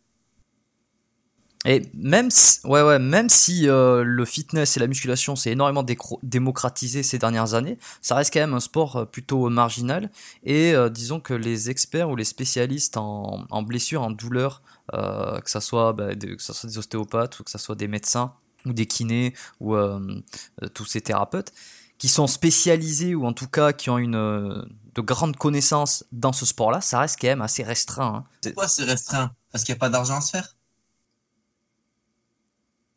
S1: Et même si, ouais, ouais, même si euh, le fitness et la musculation s'est énormément démocratisé ces dernières années, ça reste quand même un sport euh, plutôt marginal. Et disons que les experts ou les spécialistes en, en blessures, en douleurs, euh, que ça soit bah, de- que ça soit des ostéopathes ou que ça soit des médecins ou des kinés ou euh, euh, tous ces thérapeutes qui sont spécialisés ou en tout cas qui ont une de grandes connaissances dans ce sport-là, ça reste quand même assez restreint. hein.
S2: Pourquoi c'est restreint? Parce qu'il n'y a pas d'argent à se faire?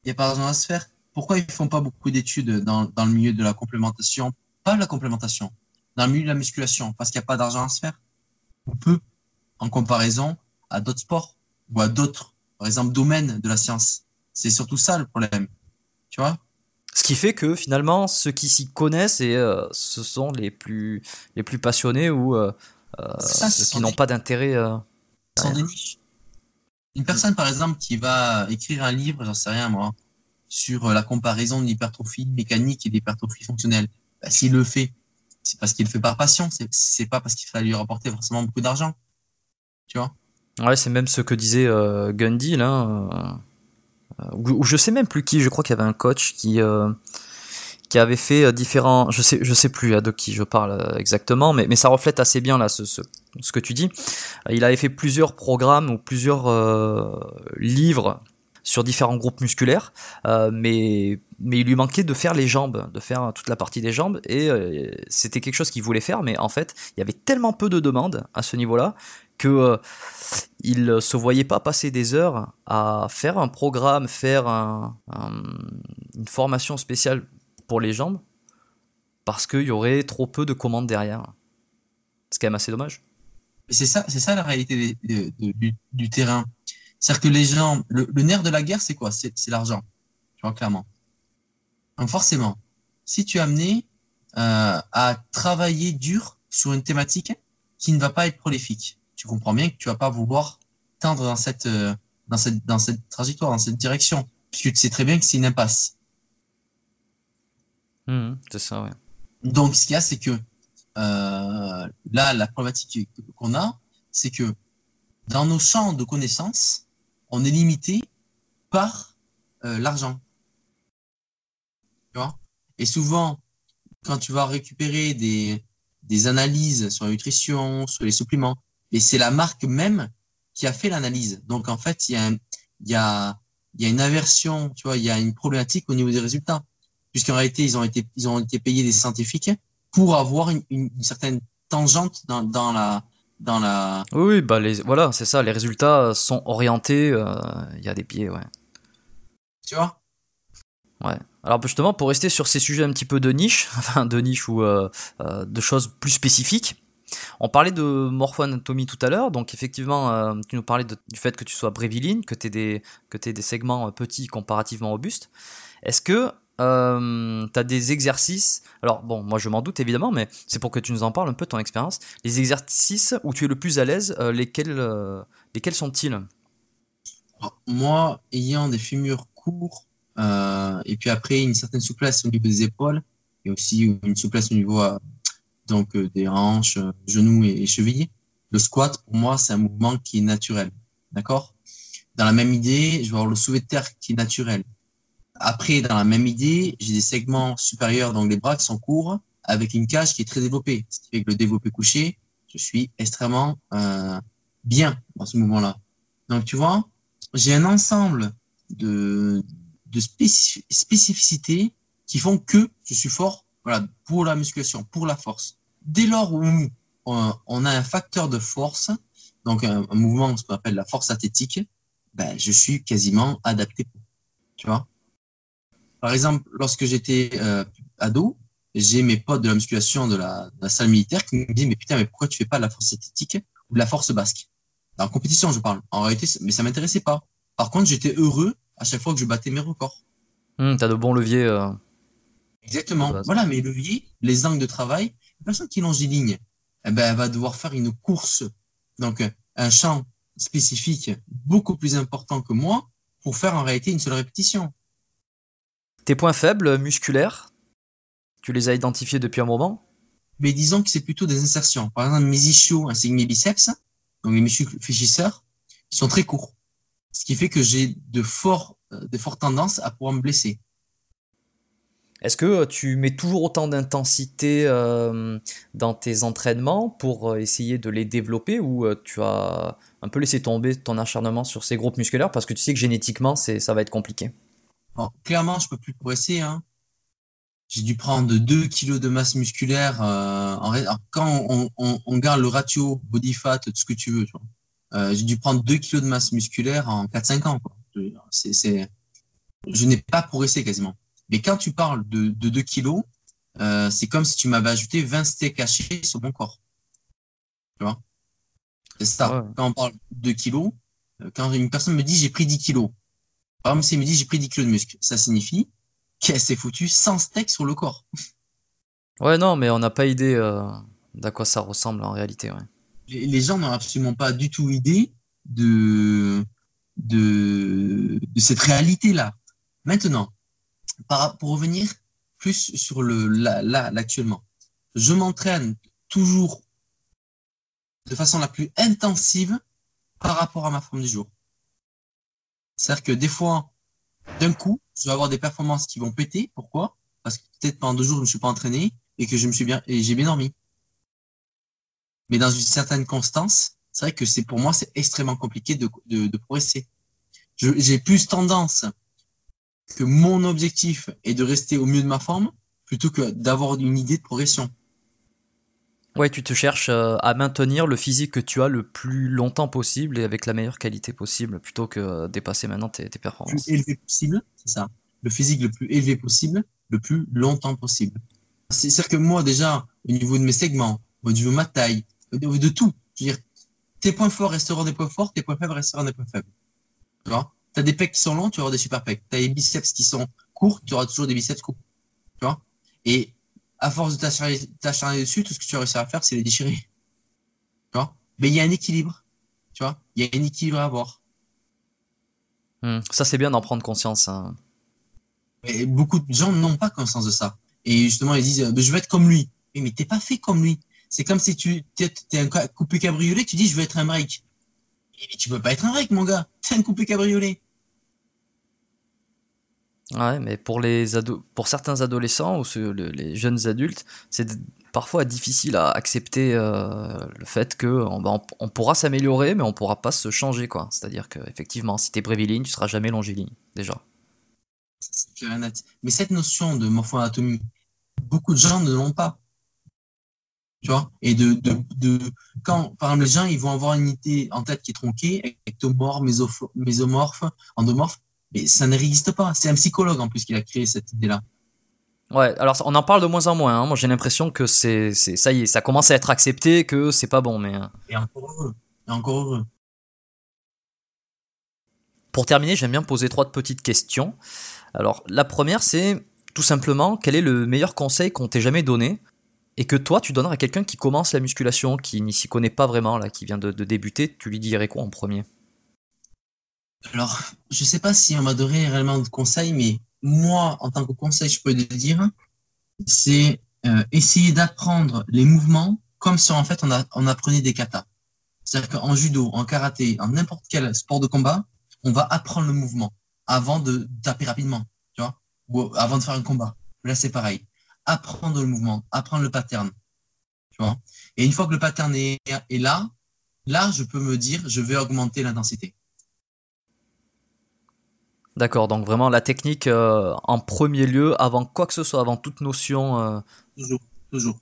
S2: Il n'y a pas d'argent à se faire? Pourquoi ils font pas beaucoup d'études dans, dans le milieu de la complémentation? Pas la complémentation, dans le milieu de la musculation, parce qu'il n'y a pas d'argent à se faire? Ou peu, en comparaison à d'autres sports ou à d'autres, par exemple, domaines de la science. C'est surtout ça le problème. Tu vois?
S1: Ce qui fait que finalement, ceux qui s'y connaissent, et, euh, ce sont les plus, les plus passionnés ou euh, euh,
S2: Ça,
S1: ceux qui n'ont pas d'intérêt. euh,
S2: sont des niches. Une personne, par exemple, qui va écrire un livre, j'en sais rien moi, sur la comparaison de l'hypertrophie mécanique et de l'hypertrophie fonctionnelle, bah, s'il le fait, c'est parce qu'il le fait par passion, c'est- c'est pas parce qu'il va lui rapporter forcément beaucoup d'argent. Tu vois?
S1: Ouais, c'est même ce que disait euh, Gundy, là, euh, ou, ou je sais même plus qui. Je crois qu'il y avait un coach qui qui avait fait euh, différents, je sais, je sais plus de qui je parle euh, exactement, mais, mais ça reflète assez bien là ce, ce, ce que tu dis. Euh, il avait fait plusieurs programmes ou plusieurs livres sur différents groupes musculaires, mais mais il lui manquait de faire les jambes, de faire toute la partie des jambes, et c'était quelque chose qu'il voulait faire, mais en fait, il y avait tellement peu de demandes à ce niveau-là que il se voyait pas passer des heures à faire un programme, faire un, une formation spéciale pour les jambes parce qu'il y aurait trop peu de commandes derrière. C'est quand même assez dommage.
S2: C'est ça, c'est ça la réalité du, terrain. C'est-à-dire que les gens, le, nerf de la guerre, c'est quoi? C'est l'argent, tu vois clairement. Donc forcément, si tu es amené euh, à travailler dur sur une thématique qui ne va pas être prolifique, tu comprends bien que tu vas pas vouloir tendre dans cette, euh, dans cette, dans cette trajectoire, dans cette direction, puisque tu sais très bien que c'est une impasse.
S1: Mmh, c'est ça, ouais.
S2: Donc, ce qu'il y a, c'est que euh, là, la problématique qu'on a, c'est que dans nos champs de connaissances, on est limité par euh, l'argent. Tu vois? Et souvent, quand tu vas récupérer des, des analyses sur la nutrition, sur les suppléments, et c'est la marque même qui a fait l'analyse. Donc, en fait, il y a, il y a, il y a une aversion, tu vois, il y a une problématique au niveau des résultats puisqu'en réalité, ils ont été, ils ont été payés des scientifiques pour avoir une, une, certaine tangente dans, dans, la, dans la.
S1: Oui, bah les, voilà, c'est ça. Les résultats sont orientés. Euh, il y a des pieds, ouais.
S2: Tu vois?
S1: Ouais. Alors justement, pour rester sur ces sujets un petit peu de niche, <laughs> enfin de niche ou euh, euh, de choses plus spécifiques, on parlait de morpho-anatomie tout à l'heure, donc effectivement, euh, tu nous parlais du fait que tu sois bréviline, que tu aies, des, des segments petits comparativement robustes. Est-ce que euh, tu as des exercices. Alors, bon, moi je m'en doute évidemment, mais c'est pour que tu nous en parles un peu ton expérience. Les exercices où tu es le plus à l'aise, euh, lesquels, euh, lesquels sont-ils?
S2: Moi, ayant des fémurs courts, et puis après une certaine souplesse au niveau des épaules, et aussi une souplesse au niveau donc, des hanches, genoux et, et chevilles, le squat, pour moi, c'est un mouvement qui est naturel. D'accord? Dans la même idée, je vais avoir le soulevé de terre qui est naturel. Après, dans la même idée, j'ai des segments supérieurs, donc les bras qui sont courts, avec une cage qui est très développée. Ce qui fait que le développé couché, je suis extrêmement euh, bien dans ce mouvement-là. Donc, tu vois, j'ai un ensemble de, de spécificités qui font que je suis fort voilà, pour la musculation, pour la force. Dès lors où on, a un facteur de force, donc un, mouvement, ce qu'on appelle la force athlétique, ben, je suis quasiment adapté. Tu vois? Par exemple, lorsque j'étais euh, ado, j'ai mes potes de la musculation de la, salle militaire qui me disent mais putain mais pourquoi tu fais pas de la force esthétique ou de la force basque? En compétition je parle. En réalité mais ça m'intéressait pas. Par contre j'étais heureux à chaque fois que je battais mes records.
S1: Hum, T'as de bons leviers. Euh...
S2: Exactement. Voilà mes leviers, les angles de travail. La personne qui longe des lignes, eh ben, elle va devoir faire une course donc un champ spécifique beaucoup plus important que moi pour faire en réalité une seule répétition.
S1: Tes points faibles musculaires, tu les as identifiés depuis un moment?
S2: Mais disons que c'est plutôt des insertions. Par exemple, mes ischios ainsi que mes biceps, donc les muscles fléchisseurs, ils sont très courts. Ce qui fait que j'ai de, euh, de fortes tendances à pouvoir me blesser.
S1: Est-ce que tu mets toujours autant d'intensité euh, dans tes entraînements pour euh, essayer de les développer ou tu as un peu laissé tomber ton acharnement sur ces groupes musculaires parce que tu sais que génétiquement ça va être compliqué?
S2: Clairement, je peux plus progresser. Hein. J'ai dû prendre 2 kilos de masse musculaire. Euh, en, quand on, garde le ratio body fat, tout ce que tu veux. Euh, j'ai dû prendre 2 kilos de masse musculaire en 4-5 ans. Je n'ai pas progressé quasiment. Mais quand tu parles de, de 2 kilos, euh, c'est comme si tu m'avais ajouté 20 steaks cachés sur mon corps. Tu vois? C'est ça. Quand on parle de 2 kilos, euh, quand une personne me dit j'ai pris 10 kilos, par exemple, s'il me dit j'ai pris 10 kilos de muscle, ça signifie qu'elle s'est foutue sans steak sur le corps. <laughs>
S1: Ouais, non, mais on n'a pas idée euh, d'à quoi ça ressemble en réalité. Ouais.
S2: Les, gens n'ont absolument pas du tout idée de, de, de cette réalité-là. Maintenant, pour revenir plus sur le là, là, je m'entraîne toujours de façon la plus intensive par rapport à ma forme du jour. C'est-à-dire que des fois, d'un coup, je vais avoir des performances qui vont péter. Pourquoi? Parce que peut-être pendant deux jours, je ne me suis pas entraîné et que je me suis bien et j'ai bien dormi. Mais dans une certaine constance, c'est vrai que c'est pour moi, c'est extrêmement compliqué de, de, de progresser. J'ai plus tendance que mon objectif est de rester au mieux de ma forme plutôt que d'avoir une idée de progression.
S1: Ouais, tu te cherches euh, à maintenir le physique que tu as le plus longtemps possible et avec la meilleure qualité possible plutôt que dépasser maintenant tes, tes performances.
S2: Le plus élevé possible, c'est ça. Le physique le plus élevé possible, le plus longtemps possible. C'est-à-dire que moi, déjà, au niveau de mes segments, au niveau de ma taille, au niveau de tout, je veux dire, tes points forts resteront des points forts, tes points faibles resteront des points faibles. Tu vois? T'as des pecs qui sont longs, tu vas avoir des super pecs. T'as des biceps qui sont courts, tu auras toujours des biceps courts. Tu vois? Et à force de t'acharner dessus, tout ce que tu vas réussir à faire, c'est les déchirer. Tu vois? Mais il y a un équilibre. Tu vois? Il y a un équilibre à avoir.
S1: Hmm. Ça, c'est bien d'en prendre conscience. Hein.
S2: Beaucoup de gens n'ont pas conscience de ça. Et justement, ils disent, je veux être comme lui. Mais, mais t'es pas fait comme lui. C'est comme si tu es un coupé cabriolet, tu dis, je veux être un break. Mais tu peux pas être un break, mon gars. T'es un coupé cabriolet.
S1: Ouais, mais pour les ados, pour certains adolescents ou les jeunes adultes, c'est parfois difficile à accepter euh, le fait que on, on, pourra s'améliorer, mais on pourra pas se changer, quoi. C'est-à-dire que effectivement, si t'es bréviligne, tu seras jamais longiligne, déjà.
S2: Mais cette notion de morpho-anatomie, beaucoup de gens ne l'ont pas. Tu vois Et de, de, de, quand, par exemple, les gens, ils vont avoir une idée en tête qui est tronquée, ectomorphe, mésomorphe, endomorphe, mais ça n'existe pas. C'est un psychologue en plus qui a créé cette idée-là.
S1: Ouais, alors on en parle de moins en moins. Hein. Moi, j'ai l'impression que c'est, ça y est, ça commence à être accepté, que c'est pas bon, mais. Euh.
S2: Et encore heureux. Et encore heureux.
S1: Pour terminer, j'aime bien poser trois petites questions. Alors, la première, c'est tout simplement quel est le meilleur conseil qu'on t'ait jamais donné? Et que toi tu donnerais à quelqu'un qui commence la musculation, qui n'y s'y connaît pas vraiment, là, qui vient de, débuter, tu lui dirais quoi en premier?
S2: Alors, je sais pas si on m'a donné réellement de conseils, mais moi, en tant que conseil, je peux le dire, c'est euh, essayer d'apprendre les mouvements comme si en fait on, on apprenait des katas. C'est-à-dire qu'en judo, en karaté, en n'importe quel sport de combat, on va apprendre le mouvement avant de taper rapidement, tu vois, ou avant de faire un combat. Là, c'est pareil. Apprendre le mouvement, apprendre le pattern, tu vois? Et une fois que le pattern est, est là, là, je peux me dire, je vais augmenter l'intensité.
S1: D'accord, donc vraiment la technique euh, en premier lieu, avant quoi que ce soit, avant toute notion.
S2: Euh. Toujours, toujours.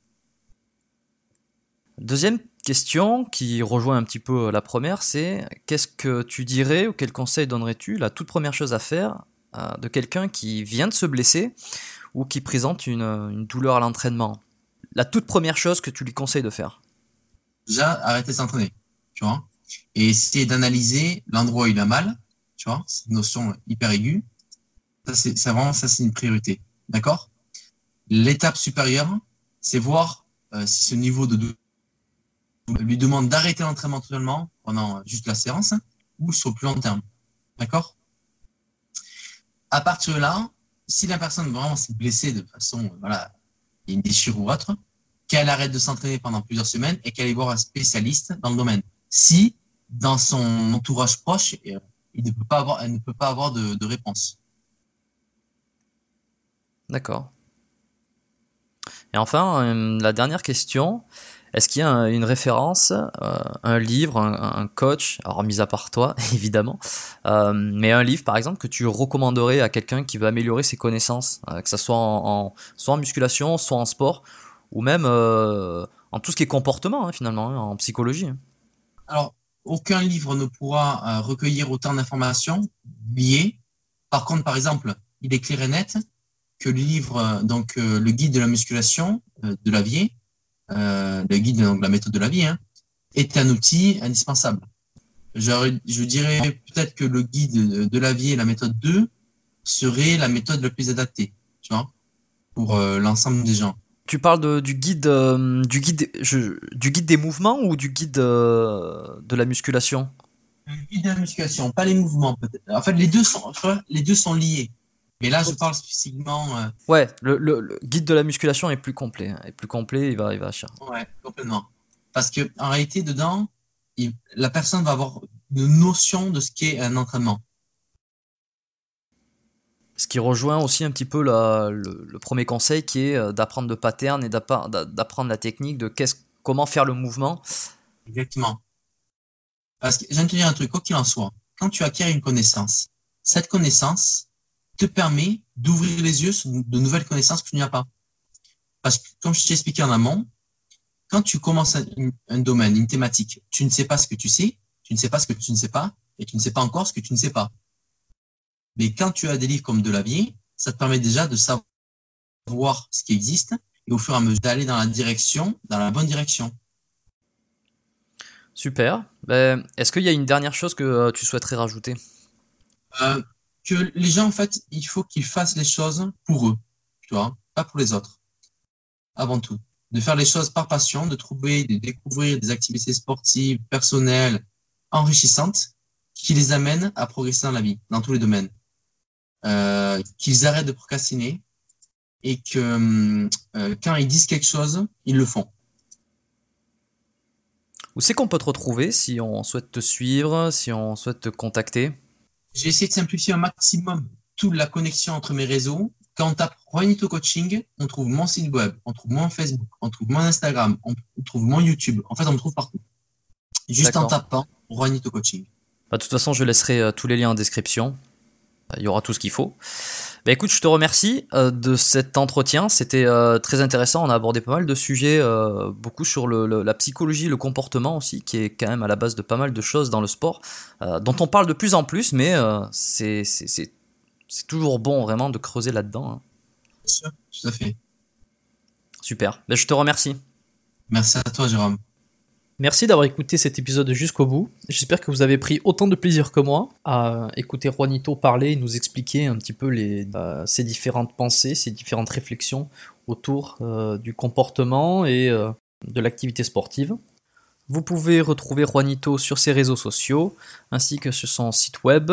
S1: Deuxième question qui rejoint un petit peu la première, c'est qu'est-ce que tu dirais ou quel conseil donnerais-tu la toute première chose à faire euh, de quelqu'un qui vient de se blesser ou qui présente une, une douleur à l'entraînement La toute première chose que tu lui conseilles de faire
S2: Déjà, arrêter de s'entraîner, tu vois, et essayer d'analyser l'endroit où il a mal tu vois, c'est une notion hyper aiguë. Ça, c'est vraiment, ça, c'est une priorité. D'accord? L'étape supérieure, c'est voir euh, si ce niveau de lui demande d'arrêter l'entraînement totalement pendant juste la séance ou sur le plus long terme. D'accord? À partir de là, si la personne vraiment s'est blessée de façon, voilà, y a une déchirure ou autre, qu'elle arrête de s'entraîner pendant plusieurs semaines et qu'elle aille voir un spécialiste dans le domaine. Si, dans son entourage proche, euh, elle ne peut pas avoir de, réponse.
S1: D'accord. Et enfin, euh, la dernière question, est-ce qu'il y a une référence, euh, un livre, un, coach, alors mis à part toi, <laughs> évidemment, euh, mais un livre par exemple que tu recommanderais à quelqu'un qui veut améliorer ses connaissances, que ce soit en, soit en musculation, soit en sport, ou même en tout ce qui est comportement hein, finalement, hein, en psychologie
S2: Alors, aucun livre ne pourra euh, recueillir autant d'informations liées. Par contre, par exemple, il est clair et net que le livre, euh, donc euh, le guide de la musculation de la vie, le guide de la méthode de la vie, hein, est un outil indispensable. Je, je dirais peut-être que le guide de la vie et la méthode 2 serait la méthode la plus adaptée, tu vois, pour l'ensemble des gens.
S1: Tu parles du guide, euh, du guide, du guide des mouvements ou du guide euh, de la musculation?
S2: Le guide de la musculation, pas les mouvements peut-être. En fait, les deux sont, les deux sont liés. Mais là, je parle spécifiquement. Euh,
S1: ouais, le, guide de la musculation est plus complet. Hein. Est plus complet, il va, il va.
S2: Ouais, complètement. Parce que en réalité, dedans, la personne va avoir une notion de ce qu'est un entraînement.
S1: Ce qui rejoint aussi un petit peu le, le, premier conseil qui est euh, d'apprendre le pattern et d'apprendre la technique de comment faire le mouvement.
S2: Exactement. Parce que j'aime te dire un truc, quoi qu'il en soit, quand tu acquiers une connaissance, cette connaissance te permet d'ouvrir les yeux sur de nouvelles connaissances que tu n'as pas. Parce que, comme je t'ai expliqué en amont, quand tu commences un, un, domaine, une thématique, tu ne sais pas ce que tu sais, tu ne sais pas ce que tu ne sais pas, et tu ne sais pas encore ce que tu ne sais pas. Mais quand tu as des livres comme de la vie, ça te permet déjà de savoir ce qui existe et au fur et à mesure d'aller dans la direction, dans la bonne direction.
S1: Super. Ben, est-ce qu'il y a une dernière chose que euh, tu souhaiterais rajouter?
S2: Euh, Que les gens, en fait, il faut qu'ils fassent les choses pour eux, tu vois, pas pour les autres. Avant tout. De faire les choses par passion, de trouver, de découvrir des activités sportives, personnelles, enrichissantes, qui les amènent à progresser dans la vie, dans tous les domaines. Euh, qu'ils arrêtent de procrastiner et que euh, quand ils disent quelque chose, ils le font.
S1: Où c'est qu'on peut te retrouver si on souhaite te suivre, si on souhaite te contacter?
S2: J'ai essayé de simplifier un maximum toute la connexion entre mes réseaux. Quand on tape Juanito Coaching, on trouve mon site web, on trouve mon Facebook, on trouve mon Instagram, on trouve mon YouTube. En fait, on me trouve partout. Juste en tapant Juanito Coaching.
S1: Bah, de toute façon, je laisserai euh, tous les liens en description il y aura tout ce qu'il faut. Bah écoute, je te remercie euh, de cet entretien. C'était euh, très intéressant. On a abordé pas mal de sujets, euh, beaucoup sur le, la psychologie, le comportement aussi, qui est quand même à la base de pas mal de choses dans le sport, dont on parle de plus en plus, mais c'est toujours bon vraiment de creuser là-dedans. Hein.
S2: Bien sûr, tout à fait.
S1: Super. Bah, je te remercie.
S2: Merci à toi, Jérôme.
S1: Merci d'avoir écouté cet épisode jusqu'au bout. J'espère que vous avez pris autant de plaisir que moi à écouter Juanito parler et nous expliquer un petit peu euh, ses différentes pensées, ses différentes réflexions autour euh, du comportement et euh, de l'activité sportive. Vous pouvez retrouver Juanito sur ses réseaux sociaux ainsi que sur son site web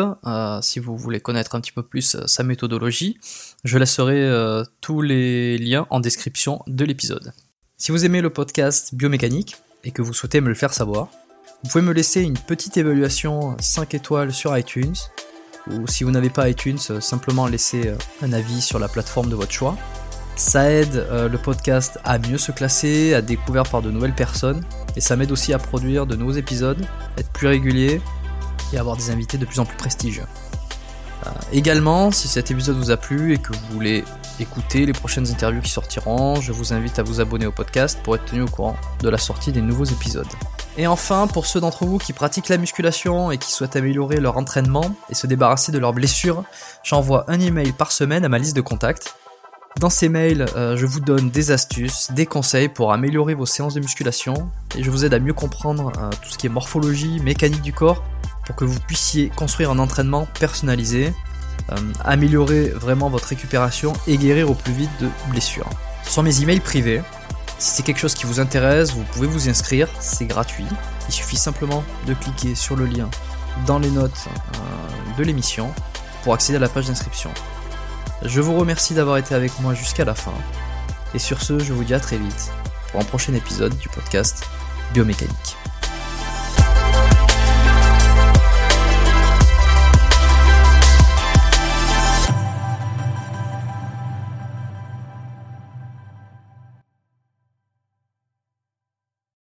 S1: si vous voulez connaître un petit peu plus sa méthodologie. Je laisserai tous les liens en description de l'épisode. Si vous aimez le podcast Biomécanique, et que vous souhaitez me le faire savoir, vous pouvez me laisser une petite évaluation 5 étoiles sur iTunes, ou si vous n'avez pas iTunes, euh, simplement laisser euh, un avis sur la plateforme de votre choix. Ça aide euh, le podcast à mieux se classer, à découvrir par de nouvelles personnes, et ça m'aide aussi à produire de nouveaux épisodes, être plus régulier et avoir des invités de plus en plus prestigieux. Également, si cet épisode vous a plu et que vous voulez écouter les prochaines interviews qui sortiront. Je vous invite à vous abonner au podcast pour être tenu au courant de la sortie des nouveaux épisodes. Et enfin, pour ceux d'entre vous qui pratiquent la musculation et qui souhaitent améliorer leur entraînement et se débarrasser de leurs blessures, j'envoie un email par semaine à ma liste de contacts. Dans ces mails, euh, je vous donne des astuces, des conseils pour améliorer vos séances de musculation et je vous aide à mieux comprendre euh, tout ce qui est morphologie, mécanique du corps pour que vous puissiez construire un entraînement personnalisé euh, améliorer vraiment votre récupération et guérir au plus vite de blessures. Ce sont mes emails privés. Si c'est quelque chose qui vous intéresse, vous pouvez vous inscrire, c'est gratuit. Il suffit simplement de cliquer sur le lien dans les notes euh, de l'émission pour accéder à la page d'inscription. Je vous remercie d'avoir été avec moi jusqu'à la fin. Et sur ce, je vous dis à très vite pour un prochain épisode du podcast Biomécanique.